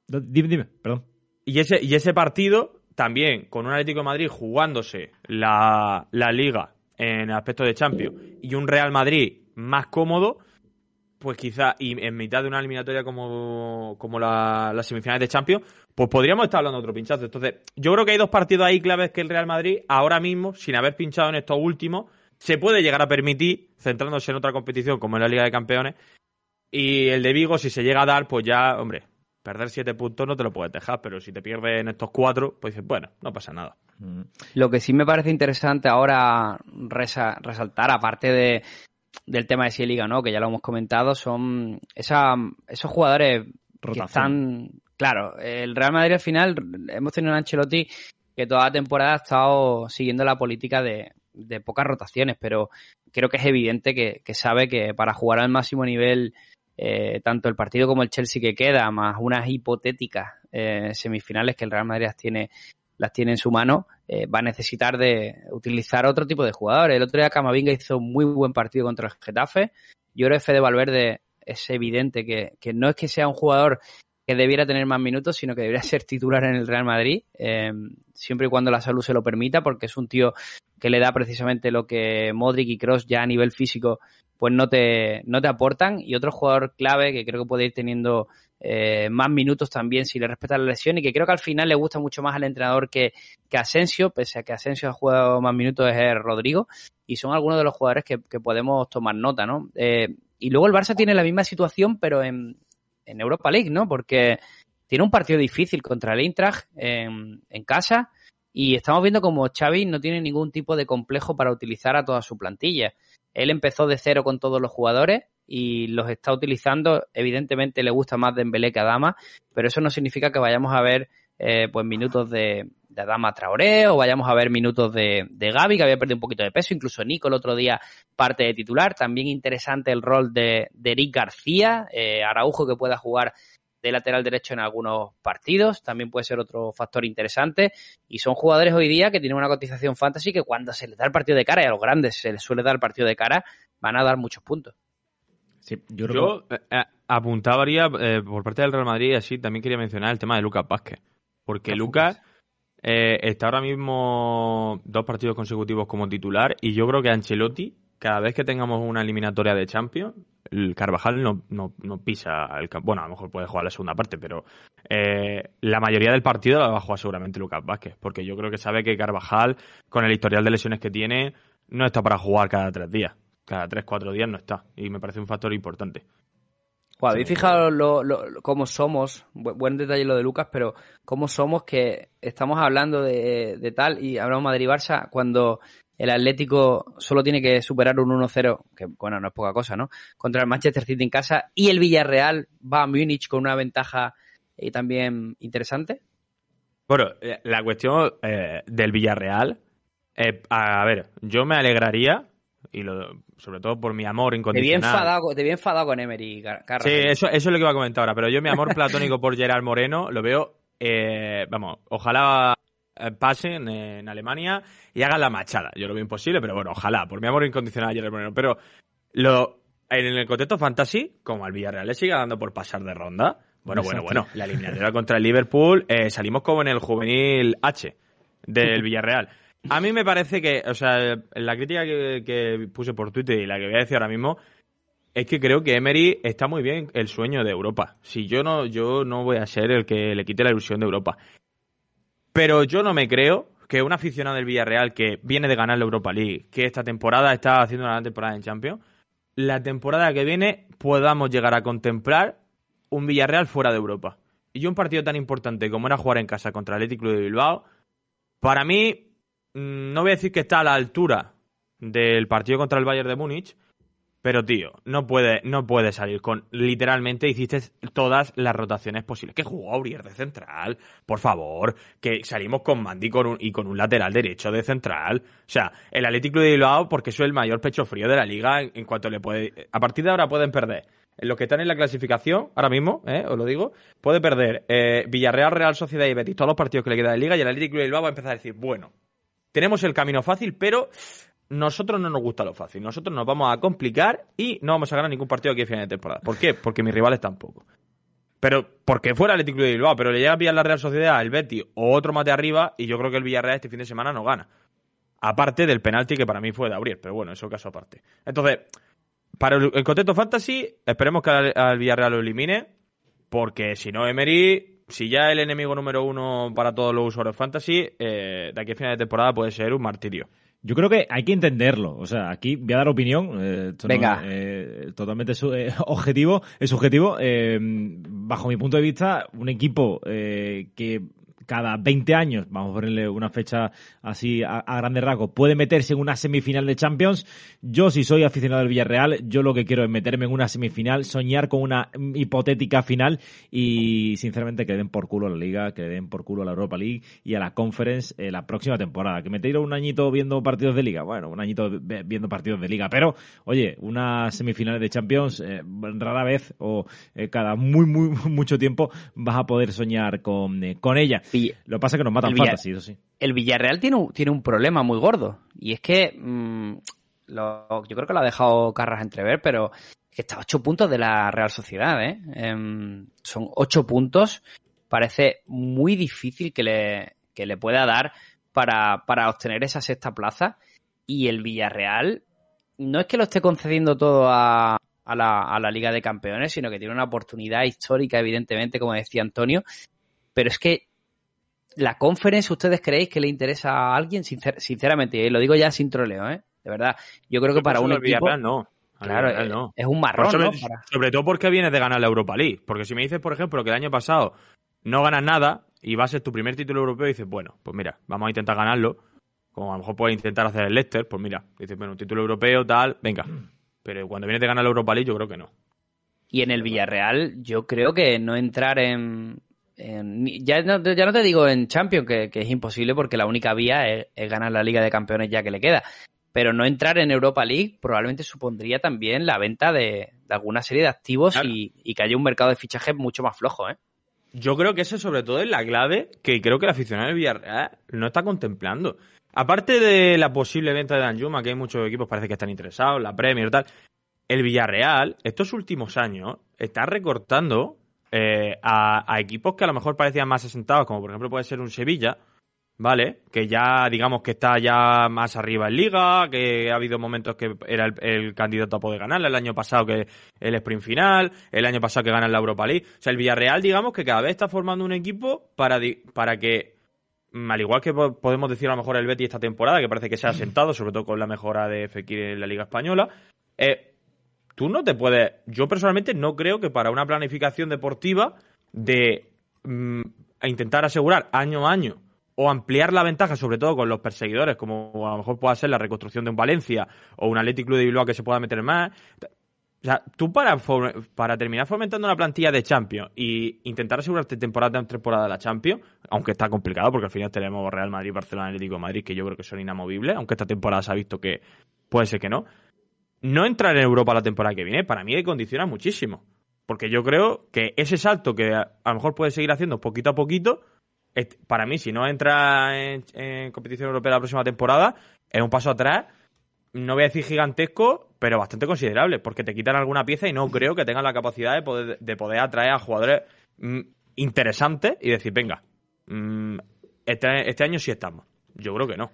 Dime, dime, perdón. Y ese, y ese partido también, con un Atlético de Madrid jugándose la, la Liga en aspecto de Champions y un Real Madrid más cómodo, pues quizá, y en mitad de una eliminatoria como, como la- las semifinales de Champions, pues podríamos estar hablando de otro pinchazo. Entonces, yo creo que hay dos partidos ahí claves que el Real Madrid, ahora mismo, sin haber pinchado en estos últimos, se puede llegar a permitir, centrándose en otra competición como es la Liga de Campeones. Y el de Vigo, si se llega a dar, pues ya, hombre, perder siete puntos no te lo puedes dejar, pero si te pierdes en estos cuatro, pues dices, bueno, no pasa nada. Mm. Lo que sí me parece interesante ahora resa- resaltar, aparte de, del tema de si liga no, que ya lo hemos comentado, son esa, esos jugadores que Rotación. están. Claro, el Real Madrid al final hemos tenido un Ancelotti que toda la temporada ha estado siguiendo la política de, de pocas rotaciones, pero creo que es evidente que, sabe que para jugar al máximo nivel, eh, tanto el partido como el Chelsea que queda, más unas hipotéticas eh, semifinales que el Real Madrid las tiene, las tiene en su mano, eh, va a necesitar de utilizar otro tipo de jugadores. El otro día Camavinga hizo un muy buen partido contra el Getafe. Yo creo que Fede Valverde es evidente que, que no es que sea un jugador que debiera tener más minutos, sino que debería ser titular en el Real Madrid, eh, siempre y cuando la salud se lo permita, porque es un tío que le da precisamente lo que Modric y Cross ya a nivel físico pues no te, no te aportan. Y otro jugador clave que creo que puede ir teniendo eh, más minutos también si le respeta la lesión y que creo que al final le gusta mucho más al entrenador que, que Asensio, pese a que Asensio ha jugado más minutos es Rodrigo y son algunos de los jugadores que, que podemos tomar nota, ¿no? Eh, y luego el Barça tiene la misma situación pero en, en Europa League, ¿no? Porque tiene un partido difícil contra el Eintracht en, en casa y estamos viendo como Xavi no tiene ningún tipo de complejo para utilizar a toda su plantilla. Él empezó de cero con todos los jugadores y los está utilizando. Evidentemente le gusta más Dembélé que Adama, pero eso no significa que vayamos a ver eh, pues minutos de, de Adama Traoré o vayamos a ver minutos de, Gaby, que había perdido un poquito de peso. Incluso Nico el otro día parte de titular. También interesante el rol de, de Eric García, eh, Araujo que pueda jugar de lateral derecho en algunos partidos, también puede ser otro factor interesante. Y son jugadores hoy día que tienen una cotización fantasy que cuando se les da el partido de cara, y a los grandes se les suele dar el partido de cara, van a dar muchos puntos. Sí, yo creo Yo eh, apuntaría eh, por parte del Real Madrid, así también quería mencionar el tema de Lucas Vázquez. Porque Lucas eh, está ahora mismo dos partidos consecutivos como titular y yo creo que Ancelotti, cada vez que tengamos una eliminatoria de Champions, el Carvajal no, no, no pisa el campo. Bueno, a lo mejor puede jugar la segunda parte, pero eh, la mayoría del partido la va a jugar seguramente Lucas Vázquez. Porque yo creo que sabe que Carvajal, con el historial de lesiones que tiene, no está para jugar cada tres días. Cada tres, cuatro días no está. Y me parece un factor importante. Joder, ¿habéis fijado lo, lo- lo- cómo somos? Bu- buen detalle lo de Lucas, pero cómo somos que estamos hablando de, de tal y hablamos Madrid-Barça cuando el Atlético solo tiene que superar un 1-0, que bueno, no es poca cosa, ¿no? Contra el Manchester City en casa y el Villarreal va a Múnich con una ventaja y también interesante. Bueno, eh, la cuestión eh, del Villarreal, eh, a ver, yo me alegraría, y lo, sobre todo por mi amor Te vi incondicional. enfadado, te vi enfadado con Emery, Car- Carras. Sí, eso, eso es lo que iba a comentar ahora, pero yo mi amor platónico por Gerard Moreno lo veo, eh, vamos, ojalá eh, pasen en Alemania y hagan la machada. Yo lo veo imposible, pero bueno, ojalá, por mi amor incondicional a Gerard Moreno. Pero lo, en el contexto fantasy, como al Villarreal le siga dando por pasar de ronda, bueno, bueno, bueno, la eliminatoria contra el Liverpool, eh, salimos como en el juvenil H del Villarreal. A mí me parece que, o sea, la crítica que, que puse por Twitter y la que voy a decir ahora mismo, es que creo que Emery está muy bien el sueño de Europa. Si yo no, yo no voy a ser el que le quite la ilusión de Europa. Pero yo no me creo que un aficionado del Villarreal que viene de ganar la Europa League, que esta temporada está haciendo una gran temporada en Champions, la temporada que viene podamos llegar a contemplar un Villarreal fuera de Europa. Y un partido tan importante como era jugar en casa contra el Athletic Club de Bilbao, para mí mm, no voy a decir que está a la altura del partido contra el Bayern de Múnich, pero tío, no puede, no puede salir con literalmente hiciste todas las rotaciones posibles. Que jugó Aurier de central, por favor, que salimos con Mandy con un- y con un lateral derecho de central. O sea, el Atlético de Bilbao, porque es el mayor pecho frío de la liga en, cuanto le puede. A partir de ahora pueden perder. Los que están en la clasificación, ahora mismo, eh, os lo digo, puede perder eh, Villarreal, Real Sociedad y Betis, todos los partidos que le queda de liga, y el Atlético de Bilbao va a empezar a decir, bueno, tenemos el camino fácil, pero nosotros no nos gusta lo fácil. Nosotros nos vamos a complicar y no vamos a ganar ningún partido aquí a final de temporada. ¿Por qué? Porque mis rivales tampoco. Pero, porque fuera el Atlético de Bilbao, pero le llega a pillar la Real Sociedad, el Betis o otro más de arriba, y yo creo que el Villarreal este fin de semana no gana. Aparte del penalti que para mí fue de Aurier, pero bueno, eso es caso aparte. Entonces, para el, el contexto fantasy, esperemos que al, al Villarreal lo elimine, porque si no, Emery, si ya el enemigo número uno para todos los usuarios fantasy, eh, de aquí a final de temporada puede ser un martirio. Yo creo que hay que entenderlo. O sea, aquí voy a dar opinión. eh, no Venga. es, eh, totalmente su- eh, objetivo, es subjetivo. eh, bajo mi punto de vista, un equipo eh, que cada 20 años, vamos a ponerle una fecha así a, a grandes rasgos, puede meterse en una semifinal de Champions. Yo, si soy aficionado del Villarreal, yo lo que quiero es meterme en una semifinal, soñar con una hipotética final y, sinceramente, que den por culo a la Liga, que den por culo a la Europa League y a la Conference eh, la próxima temporada. Que me tiro un añito viendo partidos de Liga, bueno, un añito viendo partidos de Liga, pero, oye, unas semifinales de Champions, eh, rara vez o eh, cada muy, muy, mucho tiempo vas a poder soñar con, eh, con ella. Vill- Lo que pasa es que nos matan fantasy, eso sí. el Villarreal tiene un, tiene un problema muy gordo. Y es que mm, lo- yo creo que lo ha dejado Carras entrever, pero que está a ocho puntos de la Real Sociedad, ¿eh? Em, son ocho puntos. Parece muy difícil que le, que le pueda dar para, para obtener esa sexta plaza. Y el Villarreal no es que lo esté concediendo todo a, a la, a la Liga de Campeones, sino que tiene una oportunidad histórica, evidentemente, como decía Antonio. Pero es que la conference, ¿ustedes creéis que le interesa a alguien? Sincer- sinceramente, y lo digo ya sin troleo, ¿eh? De verdad. Yo creo que para un equipo. No. Claro, eh, no. es un marrón, sobre, ¿no? Para- sobre todo porque vienes de ganar la Europa League. Porque si me dices, por ejemplo, que el año pasado no ganas nada y va a ser tu primer título europeo, dices, bueno, pues mira, vamos a intentar ganarlo. Como a lo mejor puedes intentar hacer el Leicester, pues mira, dices, bueno, un título europeo, tal, venga. Pero cuando vienes de ganar la Europa League, yo creo que no. Y en el Villarreal, yo creo que no entrar en. En- ni- ya, no, ya no te digo en Champions, que, que es imposible porque la única vía es, es ganar la Liga de Campeones ya que le queda. Pero no entrar en Europa League probablemente supondría también la venta de, de alguna serie de activos Claro. y, y que haya un mercado de fichajes mucho más flojo, ¿eh? Yo creo que eso sobre todo es la clave que creo que el aficionado del Villarreal no está contemplando. Aparte de la posible venta de Danjuma, que hay muchos equipos parece que están interesados, la Premier y tal, el Villarreal estos últimos años está recortando eh, a, equipos que a lo mejor parecían más asentados, como por ejemplo puede ser un Sevilla, ¿vale? Que ya digamos que está ya más arriba en liga, que ha habido momentos que era el, candidato a poder ganarla, el año pasado que el sprint final, el año pasado que gana la Europa League. O sea, el Villarreal digamos que cada vez está formando un equipo para, para que, mm, al igual que po- podemos decir a lo mejor el Betis esta temporada, que parece que se ha asentado, sobre todo con la mejora de Fekir en la Liga Española, eh, tú no te puedes. Yo personalmente no creo que para una planificación deportiva de mm, intentar asegurar año a año o ampliar la ventaja, sobre todo con los perseguidores, como a lo mejor pueda ser la reconstrucción de un Valencia o un Athletic Club de Bilbao que se pueda meter más. O sea, tú para, para terminar fomentando una plantilla de Champions y intentar asegurarte temporada tras temporada de la Champions, aunque está complicado porque al final tenemos Real Madrid, Barcelona, Atlético de Madrid, que yo creo que son inamovibles, aunque esta temporada se ha visto que puede ser que no. No entrar en Europa la temporada que viene, para mí condiciona muchísimo. Porque yo creo que ese salto que a lo mejor puede seguir haciendo poquito a poquito, para mí, si no entra en, en competición europea la próxima temporada, es un paso atrás no voy a decir gigantesco, pero bastante considerable, porque te quitan alguna pieza y no creo que tengan la capacidad de poder, de poder atraer a jugadores mm, interesantes y decir, venga, mm, este, este, año sí estamos. Yo creo que no.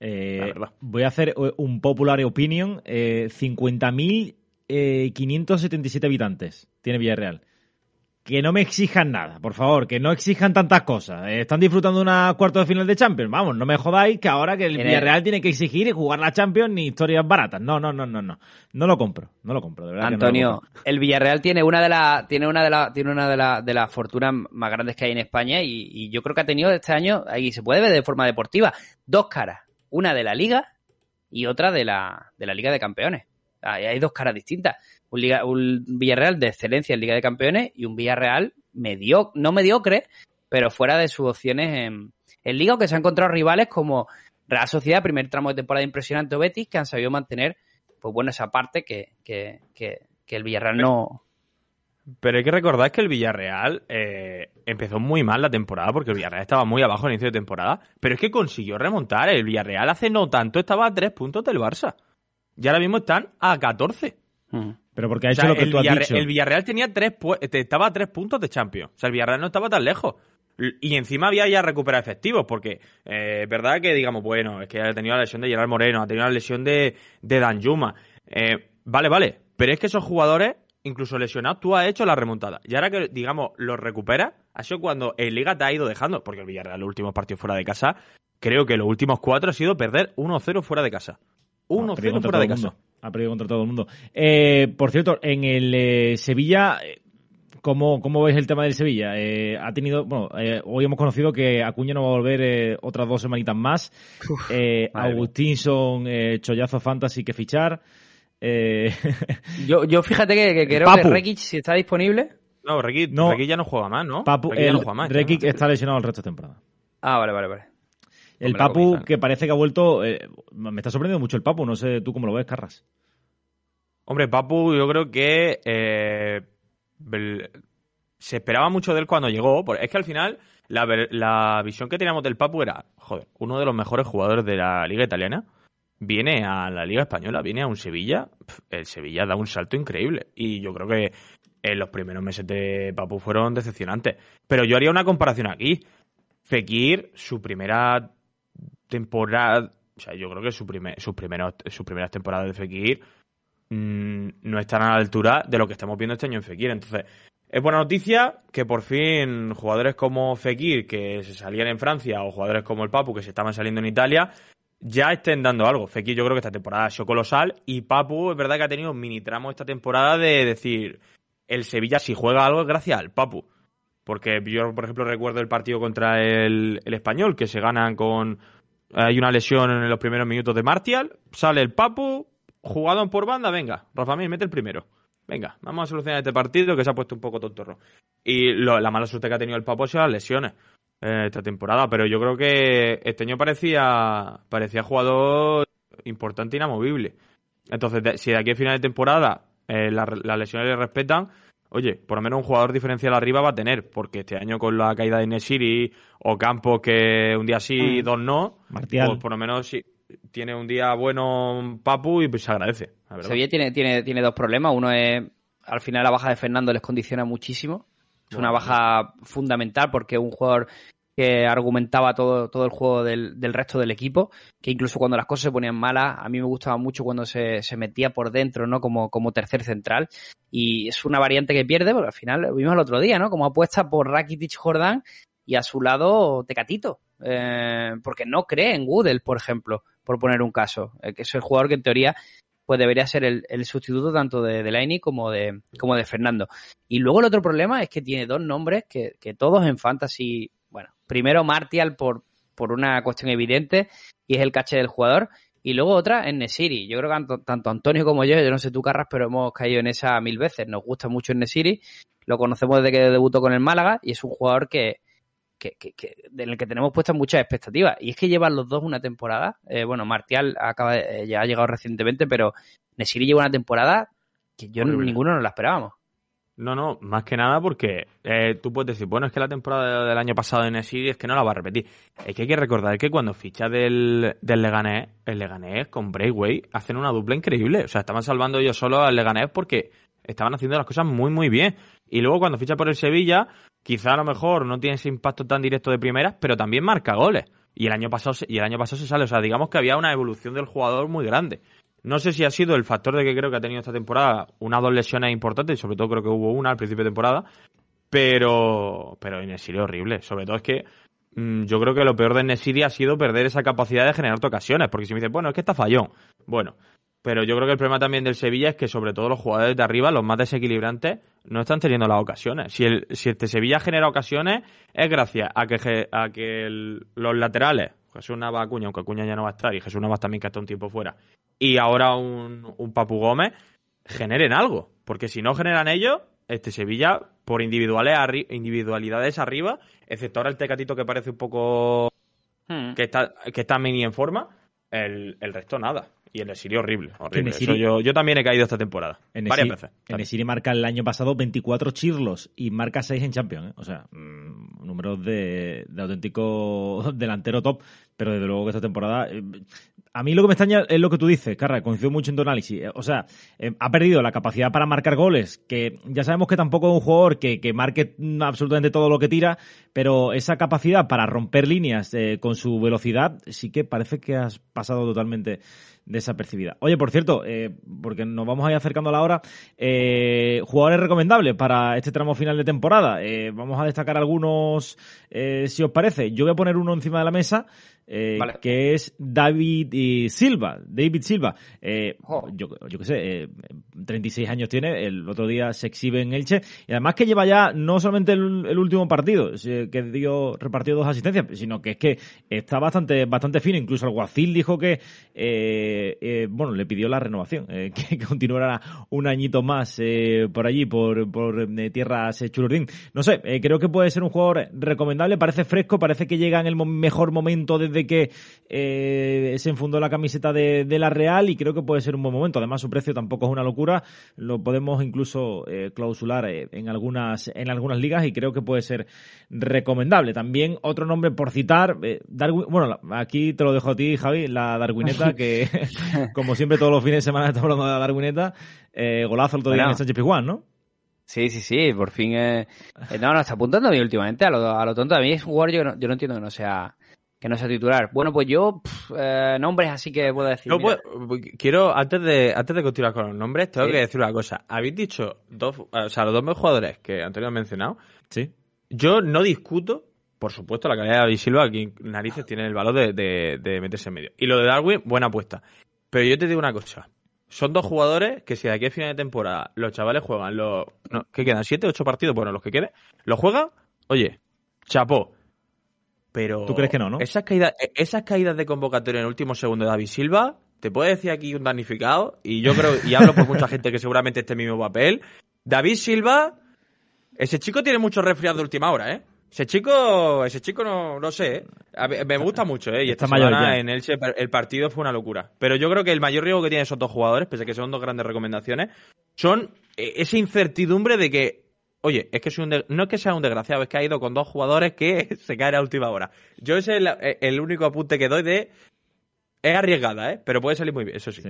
Eh, voy a hacer eh, un popular opinion. Eh, 50.577 habitantes tiene Villarreal que no me exijan nada, por favor, que no exijan tantas cosas. Eh, están disfrutando una cuarto de final de Champions. Vamos, no me jodáis que ahora que el Villarreal tiene que exigir y jugar la Champions ni historias baratas. No, no, no, no, no. No lo compro, no lo compro, de verdad. Antonio, el Villarreal tiene una de las tiene una de las tiene una de las de las fortunas más grandes que hay en España y, yo creo que ha tenido este año ahí se puede ver de forma deportiva dos caras, una de la Liga y otra de la de la Liga de Campeones. hay dos caras distintas un, Villarreal de excelencia en Liga de Campeones y un Villarreal medio, no mediocre, pero fuera de sus opciones en, Liga, que se han encontrado rivales como Real Sociedad, primer tramo de temporada impresionante o Betis, que han sabido mantener, pues bueno, esa parte que, que, que, el Villarreal no... Pero hay que recordar que el Villarreal eh, empezó muy mal la temporada porque el Villarreal estaba muy abajo al inicio de temporada, pero es que consiguió remontar. El Villarreal hace no tanto estaba a tres puntos del Barça. Y ahora mismo están a 14. Pero porque ha hecho lo que tú has dicho. El Villarreal tenía tres estaba a tres puntos de Champions. O sea, el Villarreal no estaba tan lejos. Y encima había ya recuperado efectivos, porque eh, es verdad que, digamos, bueno, es que ha tenido la lesión de Gerard Moreno, ha tenido la lesión de, de Dan Yuma. Eh, vale, vale. Pero es que esos jugadores, incluso lesionados, tú has hecho la remontada. Y ahora que, digamos, los recuperas, ha sido cuando el Liga te ha ido dejando, porque el Villarreal, los últimos partidos fuera de casa, creo que los últimos cuatro ha sido perder 1-0 fuera de casa. 1-0 fuera de casa. Ha perdido contra todo el mundo. Eh, por cierto, en el eh, Sevilla, eh, ¿cómo, ¿cómo ves el tema del Sevilla? ha tenido, bueno, hoy hemos conocido que Acuña no va a volver otras dos semanitas más. Agustinson, Chollazo Fantasy que fichar. yo, yo fíjate que, creo que Rekic, si está disponible. No, Rekic, no, ya no juega más, ¿no? Papu, Rekic, está lesionado el resto de temporada. Ah, vale, vale, vale. El Papu, que parece que ha vuelto. Eh, me está sorprendiendo mucho el Papu, no sé tú cómo lo ves, Carras. Hombre, Papu, yo creo que. Eh, se esperaba mucho de él cuando llegó. Es que al final, la, visión que teníamos del Papu era: joder, uno de los mejores jugadores de la Liga Italiana. Viene a la Liga Española, viene a un Sevilla. El Sevilla da un salto increíble. Y yo creo que en los primeros meses de Papu fueron decepcionantes. Pero yo haría una comparación aquí. Fekir, su primera temporada, o sea, yo creo que su primer, sus, primeros, sus primeras temporadas de Fekir mm, no están a la altura de lo que estamos viendo este año en Fekir. Entonces, es buena noticia que por fin jugadores como Fekir, que se salían en Francia, o jugadores como el Papu, que se estaban saliendo en Italia, ya estén dando algo. Fekir yo creo que esta temporada ha sido colosal y Papu es verdad que ha tenido un mini tramo esta temporada de decir, el Sevilla si juega algo es gracias al Papu. Porque yo, por ejemplo, recuerdo el partido contra el, el Español, que se ganan con hay una lesión en los primeros minutos de Martial. Sale el Papu, jugado por banda. Venga, Rafa Mir, mete el primero. Venga, vamos a solucionar este partido que se ha puesto un poco tontorro. Y la mala suerte que ha tenido el Papu son las lesiones eh, esta temporada. Pero yo creo que este año parecía, parecía jugador importante e inamovible. Entonces, si de aquí a final de temporada eh, las lesiones le respetan, oye, por lo menos un jugador diferencial arriba va a tener, porque este año con la caída de Nesiri o Campos que un día sí, mm. dos no, pues por lo menos sí, tiene un día bueno Papu y pues se agradece. Sevilla tiene, tiene, tiene dos problemas. Uno es, al final la baja de Fernando les condiciona muchísimo. Es una baja fundamental porque un jugador que argumentaba todo, todo el juego del, del, resto del equipo, que incluso cuando las cosas se ponían malas, a mí me gustaba mucho cuando se, se metía por dentro, ¿no? Como, como tercer central. Y es una variante que pierde, porque al final lo vimos el otro día, ¿no? Como apuesta por Rakitic Jordan y a su lado Tecatito. Eh, porque no cree en Woodell, por ejemplo, por poner un caso. Eh, que es el jugador que en teoría pues debería ser el, el sustituto tanto de Delaney como de, como de Fernando. Y luego el otro problema es que tiene dos nombres que, que todos en Fantasy bueno, primero Martial por, por una cuestión evidente y es el caché del jugador. Y luego otra en Nesiri. Yo creo que tanto, Antonio como yo, yo no sé tú, Carras, pero hemos caído en esa mil veces. Nos gusta mucho en Nesiri. Lo conocemos desde que debutó con el Málaga y es un jugador que, que, que, en el que tenemos puestas muchas expectativas. Y es que llevan los dos una temporada. Eh, bueno, Martial acaba eh, ya ha llegado recientemente, pero Nesiri lleva una temporada que yo ninguno nos la esperábamos. No, no, más que nada porque eh, tú puedes decir, bueno, es que la temporada del año pasado en Nesiri es que no la va a repetir. Es que hay que recordar que cuando ficha del, del Leganés, el Leganés con Breakway hacen una dupla increíble. O sea, estaban salvando ellos solo al Leganés porque estaban haciendo las cosas muy, muy bien. Y luego cuando ficha por el Sevilla, quizá a lo mejor no tiene ese impacto tan directo de primeras, pero también marca goles. Y el año pasado, y el año pasado se sale. O sea, digamos que había una evolución del jugador muy grande. No sé si ha sido el factor de que creo que ha tenido esta temporada una dos lesiones importantes, sobre todo creo que hubo una al principio de temporada, pero, pero Nesiri horrible. Sobre todo es que mm, yo creo que lo peor de Nesiri ha sido perder esa capacidad de generar ocasiones, porque si me dice, bueno, es que está fallón. Bueno, pero yo creo que el problema también del Sevilla es que sobre todo los jugadores de arriba, los más desequilibrantes, no están teniendo las ocasiones. Si el, si este Sevilla genera ocasiones es gracias a que, a que los laterales, Jesús Navas Acuña, aunque Acuña ya no va a estar, y Jesús Navas también que está un tiempo fuera, y ahora un, un Papu Gómez, generen algo. Porque si no generan ellos, este Sevilla, por individuales individualidades arriba, excepto ahora el Tecatito que parece un poco hmm. que está que está mini en forma, el, el resto nada. Y el Esiri horrible. horrible. yo, yo, también he caído esta temporada. En varias veces. En Esiri marca el año pasado 24 chirlos y marca 6 en Champions. ¿eh? O sea, mm, números de, de, auténtico delantero top. Pero desde luego que esta temporada. Eh, a mí lo que me extraña es lo que tú dices, Carra, coincido mucho en tu análisis. Eh, o sea, ha perdido la capacidad para marcar goles, que ya sabemos que tampoco es un jugador que, que marque absolutamente todo lo que tira, pero esa capacidad para romper líneas con su velocidad sí que parece que has pasado totalmente desapercibida. Oye, por cierto, eh, porque nos vamos a ir acercando a la hora, eh, jugadores recomendables para este tramo final de temporada. Eh, vamos a destacar algunos, si os parece. Yo voy a poner uno encima de la mesa eh, que es David Silva. David Silva. Eh, yo, yo qué sé, 36 eh, años tiene, el otro día se exhibe en Elche, y además que lleva ya no solamente el, último partido, que dio repartió dos asistencias, sino que es que está bastante bastante fino, incluso el Guacil dijo que, bueno, le pidió la renovación, que, continuara un añito más por allí, por, por tierras chururdín. No sé, creo que puede ser un jugador recomendable, parece fresco, parece que llega en el mejor momento desde que eh, se enfundó la camiseta de, la Real y creo que puede ser un buen momento. Además, su precio tampoco es una locura. Lo podemos incluso eh, clausular eh, en algunas en algunas ligas y creo que puede ser recomendable. También otro nombre por citar, Darwin, bueno, aquí te lo dejo a ti, Javi, la Darwineta, que como siempre todos los fines de semana estamos hablando de la Darwineta. golazo el otro día en el Sánchez Pizjuán, ¿no? Sí, sí, sí, por fin. no, no, está apuntando a mí últimamente, a lo, a lo tonto. A mí es un jugador, yo no, yo no entiendo que no sea que no sea titular. Bueno, pues yo, eh, nombres así que puedo decir. quiero, antes de, antes de continuar con los nombres, tengo que decir una cosa. Habéis dicho dos, o sea, los dos mejores jugadores que Antonio ha mencionado. Sí. Yo no discuto, por supuesto, la calidad de David Silva, aquí narices tiene el valor de, de, meterse en medio. Y lo de Darwin, buena apuesta. Pero yo te digo una cosa. Son dos jugadores que si de aquí a final de temporada los chavales juegan los... No, ¿Qué quedan? ¿Siete, ocho partidos? Bueno, los que queden. Los juegan, oye, chapó pero. ¿Tú crees que no, no? Esas caídas, esas caídas de convocatoria en el último segundo de David Silva, te puede decir aquí un damnificado, y yo creo, y hablo por mucha gente que seguramente esté en mismo papel. David Silva, ese chico tiene mucho resfriado de última hora, ¿eh? Ese chico, ese chico no, no sé, ¿eh? me gusta mucho, ¿eh? Y esta semana en el, el partido fue una locura. Pero yo creo que el mayor riesgo que tienen esos dos jugadores, pese a que son dos grandes recomendaciones, son eh, esa incertidumbre de que Oye, es que no es que sea un desgraciado, es que ha ido con dos jugadores que se caen a última hora. Yo ese es eh, el, único apunte que doy de... Es arriesgada, ¿eh? Pero puede salir muy bien, eso sí.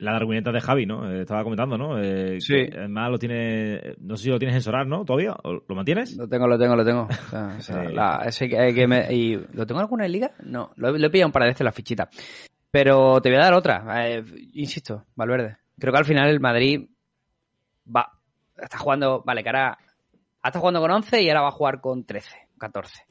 La darwineta de Javi, ¿no? Eh, estaba comentando, ¿no? Eh, sí. Además lo tiene... No sé si lo tienes en Sorar, ¿no? ¿Todavía? ¿Lo mantienes? Lo tengo, lo tengo, lo tengo. O sea, ese que, me, y, ¿Lo tengo en alguna liga? No, lo, he pillado un par de veces la fichita. Pero te voy a dar otra. insisto, Valverde. Creo que al final el Madrid va está jugando, vale, que ahora está jugando con 11 y ahora va a jugar con 13, 14.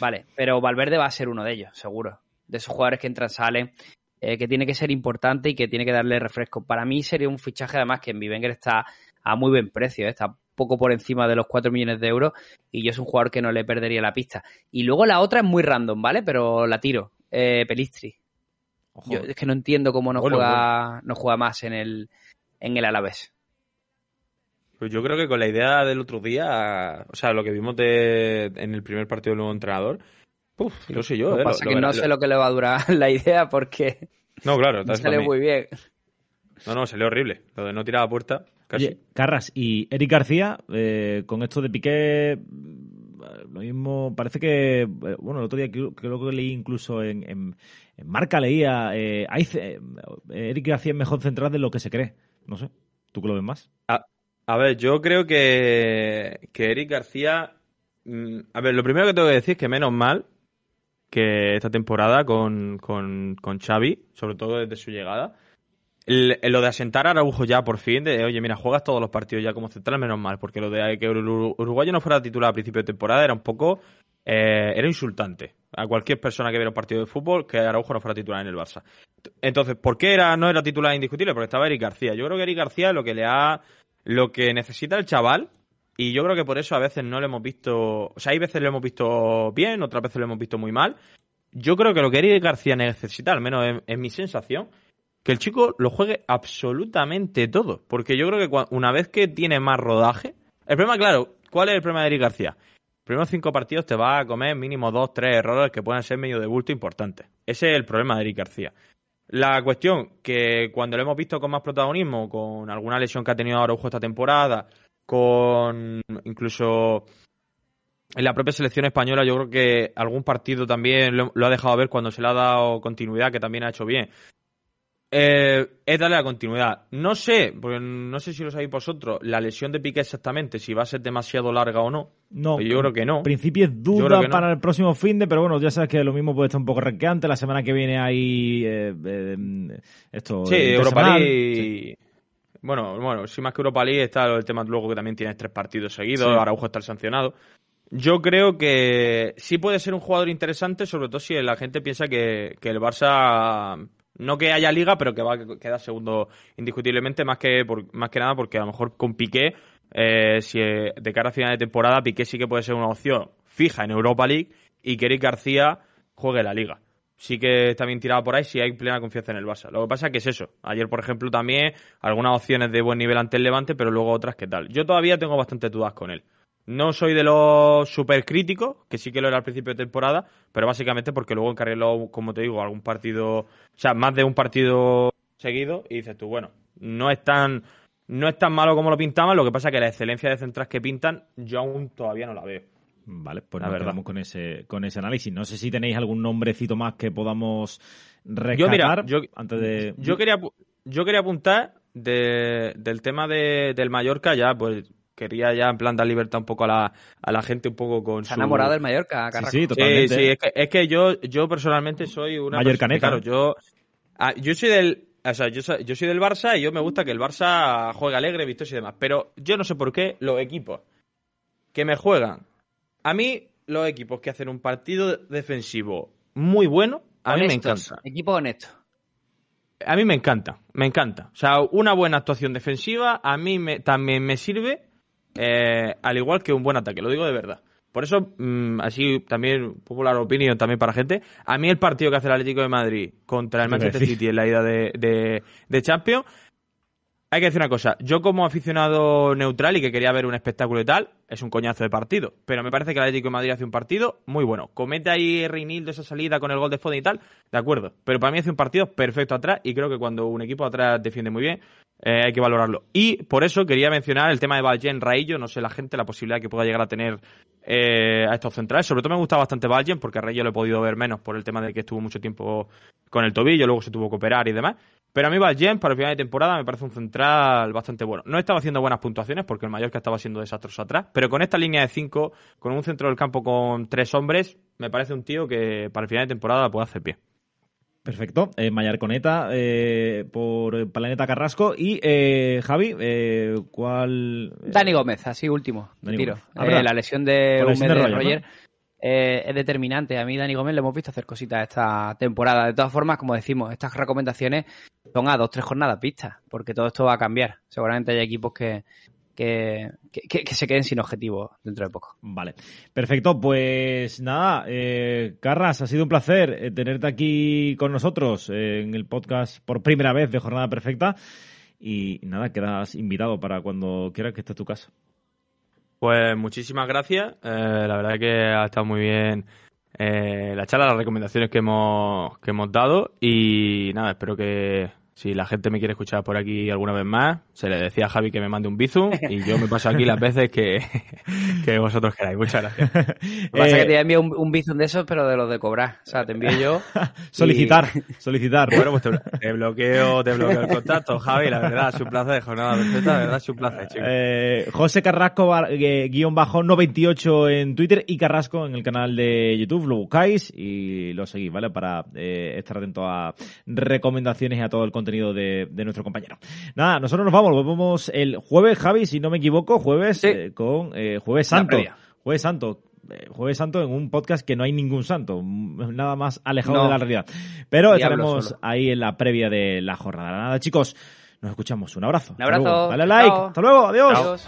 Vale, pero Valverde va a ser uno de ellos, seguro. De esos jugadores que entran, salen, eh, que tiene que ser importante y que tiene que darle refresco. Para mí sería un fichaje además que en Vivenger está a muy buen precio, ¿eh? está poco por encima de los 4 millones de euros y yo es un jugador que no le perdería la pista. Y luego la otra es muy random, ¿vale? Pero la tiro. Eh, Pelistri. Yo es que no entiendo cómo no juega, no juega más en el, en el Alavés. Pues yo creo que con la idea del otro día, o sea, lo que vimos de, en el primer partido del nuevo entrenador, Uf, no sé yo. Lo eh, pasa que no sé lo que le va a durar la idea porque no, claro, sale muy bien. No, no, salió horrible. Lo de no tirar a puerta, casi. Oye, Carras y Eric García, eh, con esto de Piqué, lo mismo, parece que, eh, bueno, el otro día creo, que leí incluso en, en, Marca, leía, eh, eh, Eric García es mejor central de lo que se cree. No sé, ¿tú qué lo ves más? A, a ver, yo creo que, que Eric García, mm, a ver, lo primero que tengo que decir es que menos mal que esta temporada con, con, con Xavi, sobre todo desde su llegada, lo de asentar a Araujo ya por fin, de oye, mira, juegas todos los partidos ya como central, menos mal, porque lo de que el uruguayo no fuera titular a principio de temporada era un poco. Eh, era insultante a cualquier persona que viera un partido de fútbol que Araujo no fuera titular en el Barça. Entonces, ¿por qué era, no era titular indiscutible? Porque estaba Eric García. Yo creo que Eric García lo que le ha. Lo que necesita el chaval, y yo creo que por eso a veces no lo hemos visto. O sea, hay veces lo hemos visto bien, otras veces lo hemos visto muy mal. Yo creo que lo que Eric García necesita, al menos en mi sensación, que el chico lo juegue absolutamente todo. Porque yo creo que una vez que tiene más rodaje. El problema, claro, ¿cuál es el problema de Eric García? Primeros cinco partidos te va a comer mínimo dos, tres errores que pueden ser medio de bulto importantes. Ese es el problema de Eric García. La cuestión que cuando lo hemos visto con más protagonismo, con alguna lesión que ha tenido Araujo esta temporada, con incluso en la propia selección española, yo creo que algún partido también lo, lo, ha dejado ver cuando se le ha dado continuidad, que también ha hecho bien. Eh, es darle la continuidad. No sé, porque no sé si lo sabéis vosotros, la lesión de Piqué exactamente, si va a ser demasiado larga o no. No, yo creo que no. En principio es duda para el próximo fin de, pero bueno, ya sabes que lo mismo puede estar un poco requeante. La semana que viene hay eh, eh, esto. Sí, Europa League. Bueno, bueno, si más que Europa League está el tema luego que también tienes tres partidos seguidos, sí. Araujo está sancionado. Yo creo que sí puede ser un jugador interesante, sobre todo si la gente piensa que, que el Barça no que haya liga, pero que va a quedar segundo indiscutiblemente, más que, por, más que nada porque a lo mejor con Piqué, eh, si de cara a final de temporada, Piqué sí que puede ser una opción fija en Europa League y que Eric García juegue la liga. Sí que está bien tirado por ahí si hay plena confianza en el Barça. Lo que pasa es que es eso. Ayer, por ejemplo, también algunas opciones de buen nivel ante el Levante, pero luego otras que tal. Yo todavía tengo bastantes dudas con él. No soy de los super críticos, que sí que lo era al principio de temporada, pero básicamente porque luego encargué, como te digo, algún partido, o sea, más de un partido seguido, y dices tú, bueno, no es tan, no es tan malo como lo pintaban, lo que pasa es que la excelencia de centras que pintan, yo aún todavía no la veo. Vale, pues la nos quedamos con ese, con ese análisis. No sé si tenéis algún nombrecito más que podamos rescatar yo, mira, yo, antes de... Yo quería, yo quería apuntar de, del tema de, del Mallorca ya, pues quería ya en plan dar libertad un poco a la, a la gente un poco con Se ha enamorado del Mallorca, Carrasco. Sí, sí, totalmente. Sí, sí es, que, es que, yo, yo personalmente soy una... Mallorcaneta. Claro, yo, ah, yo soy del... O sea, yo soy, yo soy del Barça y yo me gusta que el Barça juegue alegre, vistoso y demás. Pero yo no sé por qué los equipos que me juegan... A mí, los equipos que hacen un partido defensivo muy bueno, a mí me encanta. Equipo honesto. A mí me encanta, me encanta. O sea, una buena actuación defensiva a mí me, también me sirve eh, al igual que un buen ataque, lo digo de verdad. Por eso, mmm, así también, popular opinión también para gente, a mí el partido que hace el Atlético de Madrid contra el Manchester City en la ida de, de, de Champions, hay que decir una cosa, yo como aficionado neutral y que quería ver un espectáculo y tal, es un coñazo de partido, pero me parece que el Atlético de Madrid hace un partido muy bueno. Comete ahí Reinildo esa salida con el gol de Foden y tal, de acuerdo, pero para mí hace un partido perfecto atrás y creo que cuando un equipo atrás defiende muy bien, eh, hay que valorarlo. Y por eso quería mencionar el tema de Valgen Raillo, no sé la gente, la posibilidad que pueda llegar a tener eh, a estos centrales. Sobre todo me gusta bastante Valgen, porque a Raillo lo he podido ver menos por el tema de que estuvo mucho tiempo con el tobillo, luego se tuvo que operar y demás. Pero a mí Valgen, para el final de temporada, me parece un central bastante bueno. No estaba haciendo buenas puntuaciones, porque el Mallorca estaba siendo desastroso atrás, pero con esta línea de 5, con un centro del campo con tres hombres, me parece un tío que para el final de temporada puede hacer pie. Perfecto. Eh, Coneta eh, por Planeta Carrasco. Y eh, Javi, eh, ¿cuál? Dani Gómez, así último. Dani tiro. Ah, eh, la lesión de, Roger, ¿no? es determinante. A mí, Dani Gómez, le hemos visto hacer cositas esta temporada. De todas formas, como decimos, estas recomendaciones son a dos, tres jornadas pistas, porque todo esto va a cambiar. Seguramente hay equipos que, que, que, se queden sin objetivo dentro de poco. Vale, perfecto. Pues nada, eh, Carras, ha sido un placer eh, tenerte aquí con nosotros eh, en el podcast por primera vez de Jornada Perfecta. Y nada, quedas invitado para cuando quieras que esté tu casa. Pues muchísimas gracias. la verdad que ha estado muy bien la charla, las recomendaciones que hemos, que hemos dado. Y nada, espero que si la gente me quiere escuchar por aquí alguna vez más, se le decía a Javi que me mande un bizum y yo me paso aquí las veces que, que vosotros queráis. Muchas gracias. Lo que pasa es que te envío un, un bizum de esos, pero de los de cobrar. O sea, te envío yo. solicitar, solicitar. Bueno, pues te, bloqueo, te bloqueo el contacto, Javi. La verdad, es un placer, jornada perfecta. La verdad, es un placer, chicos. Eh, José Carrasco, eh, guion bajo 98 en Twitter y Carrasco en el canal de YouTube. Lo buscáis y lo seguís, ¿vale? Para eh, estar atento a recomendaciones y a todo el contenido contenido de, nuestro compañero. Nada, nosotros nos vamos, volvemos el jueves, Javi, si no me equivoco, jueves eh, con eh, Jueves Santo. Jueves Santo. Eh, jueves Santo en un podcast que no hay ningún santo, nada más alejado de la realidad. Pero estaremos ahí en la previa de la jornada. Nada, chicos, nos escuchamos. Un abrazo. Un abrazo. Dale like. Hasta luego. Adiós.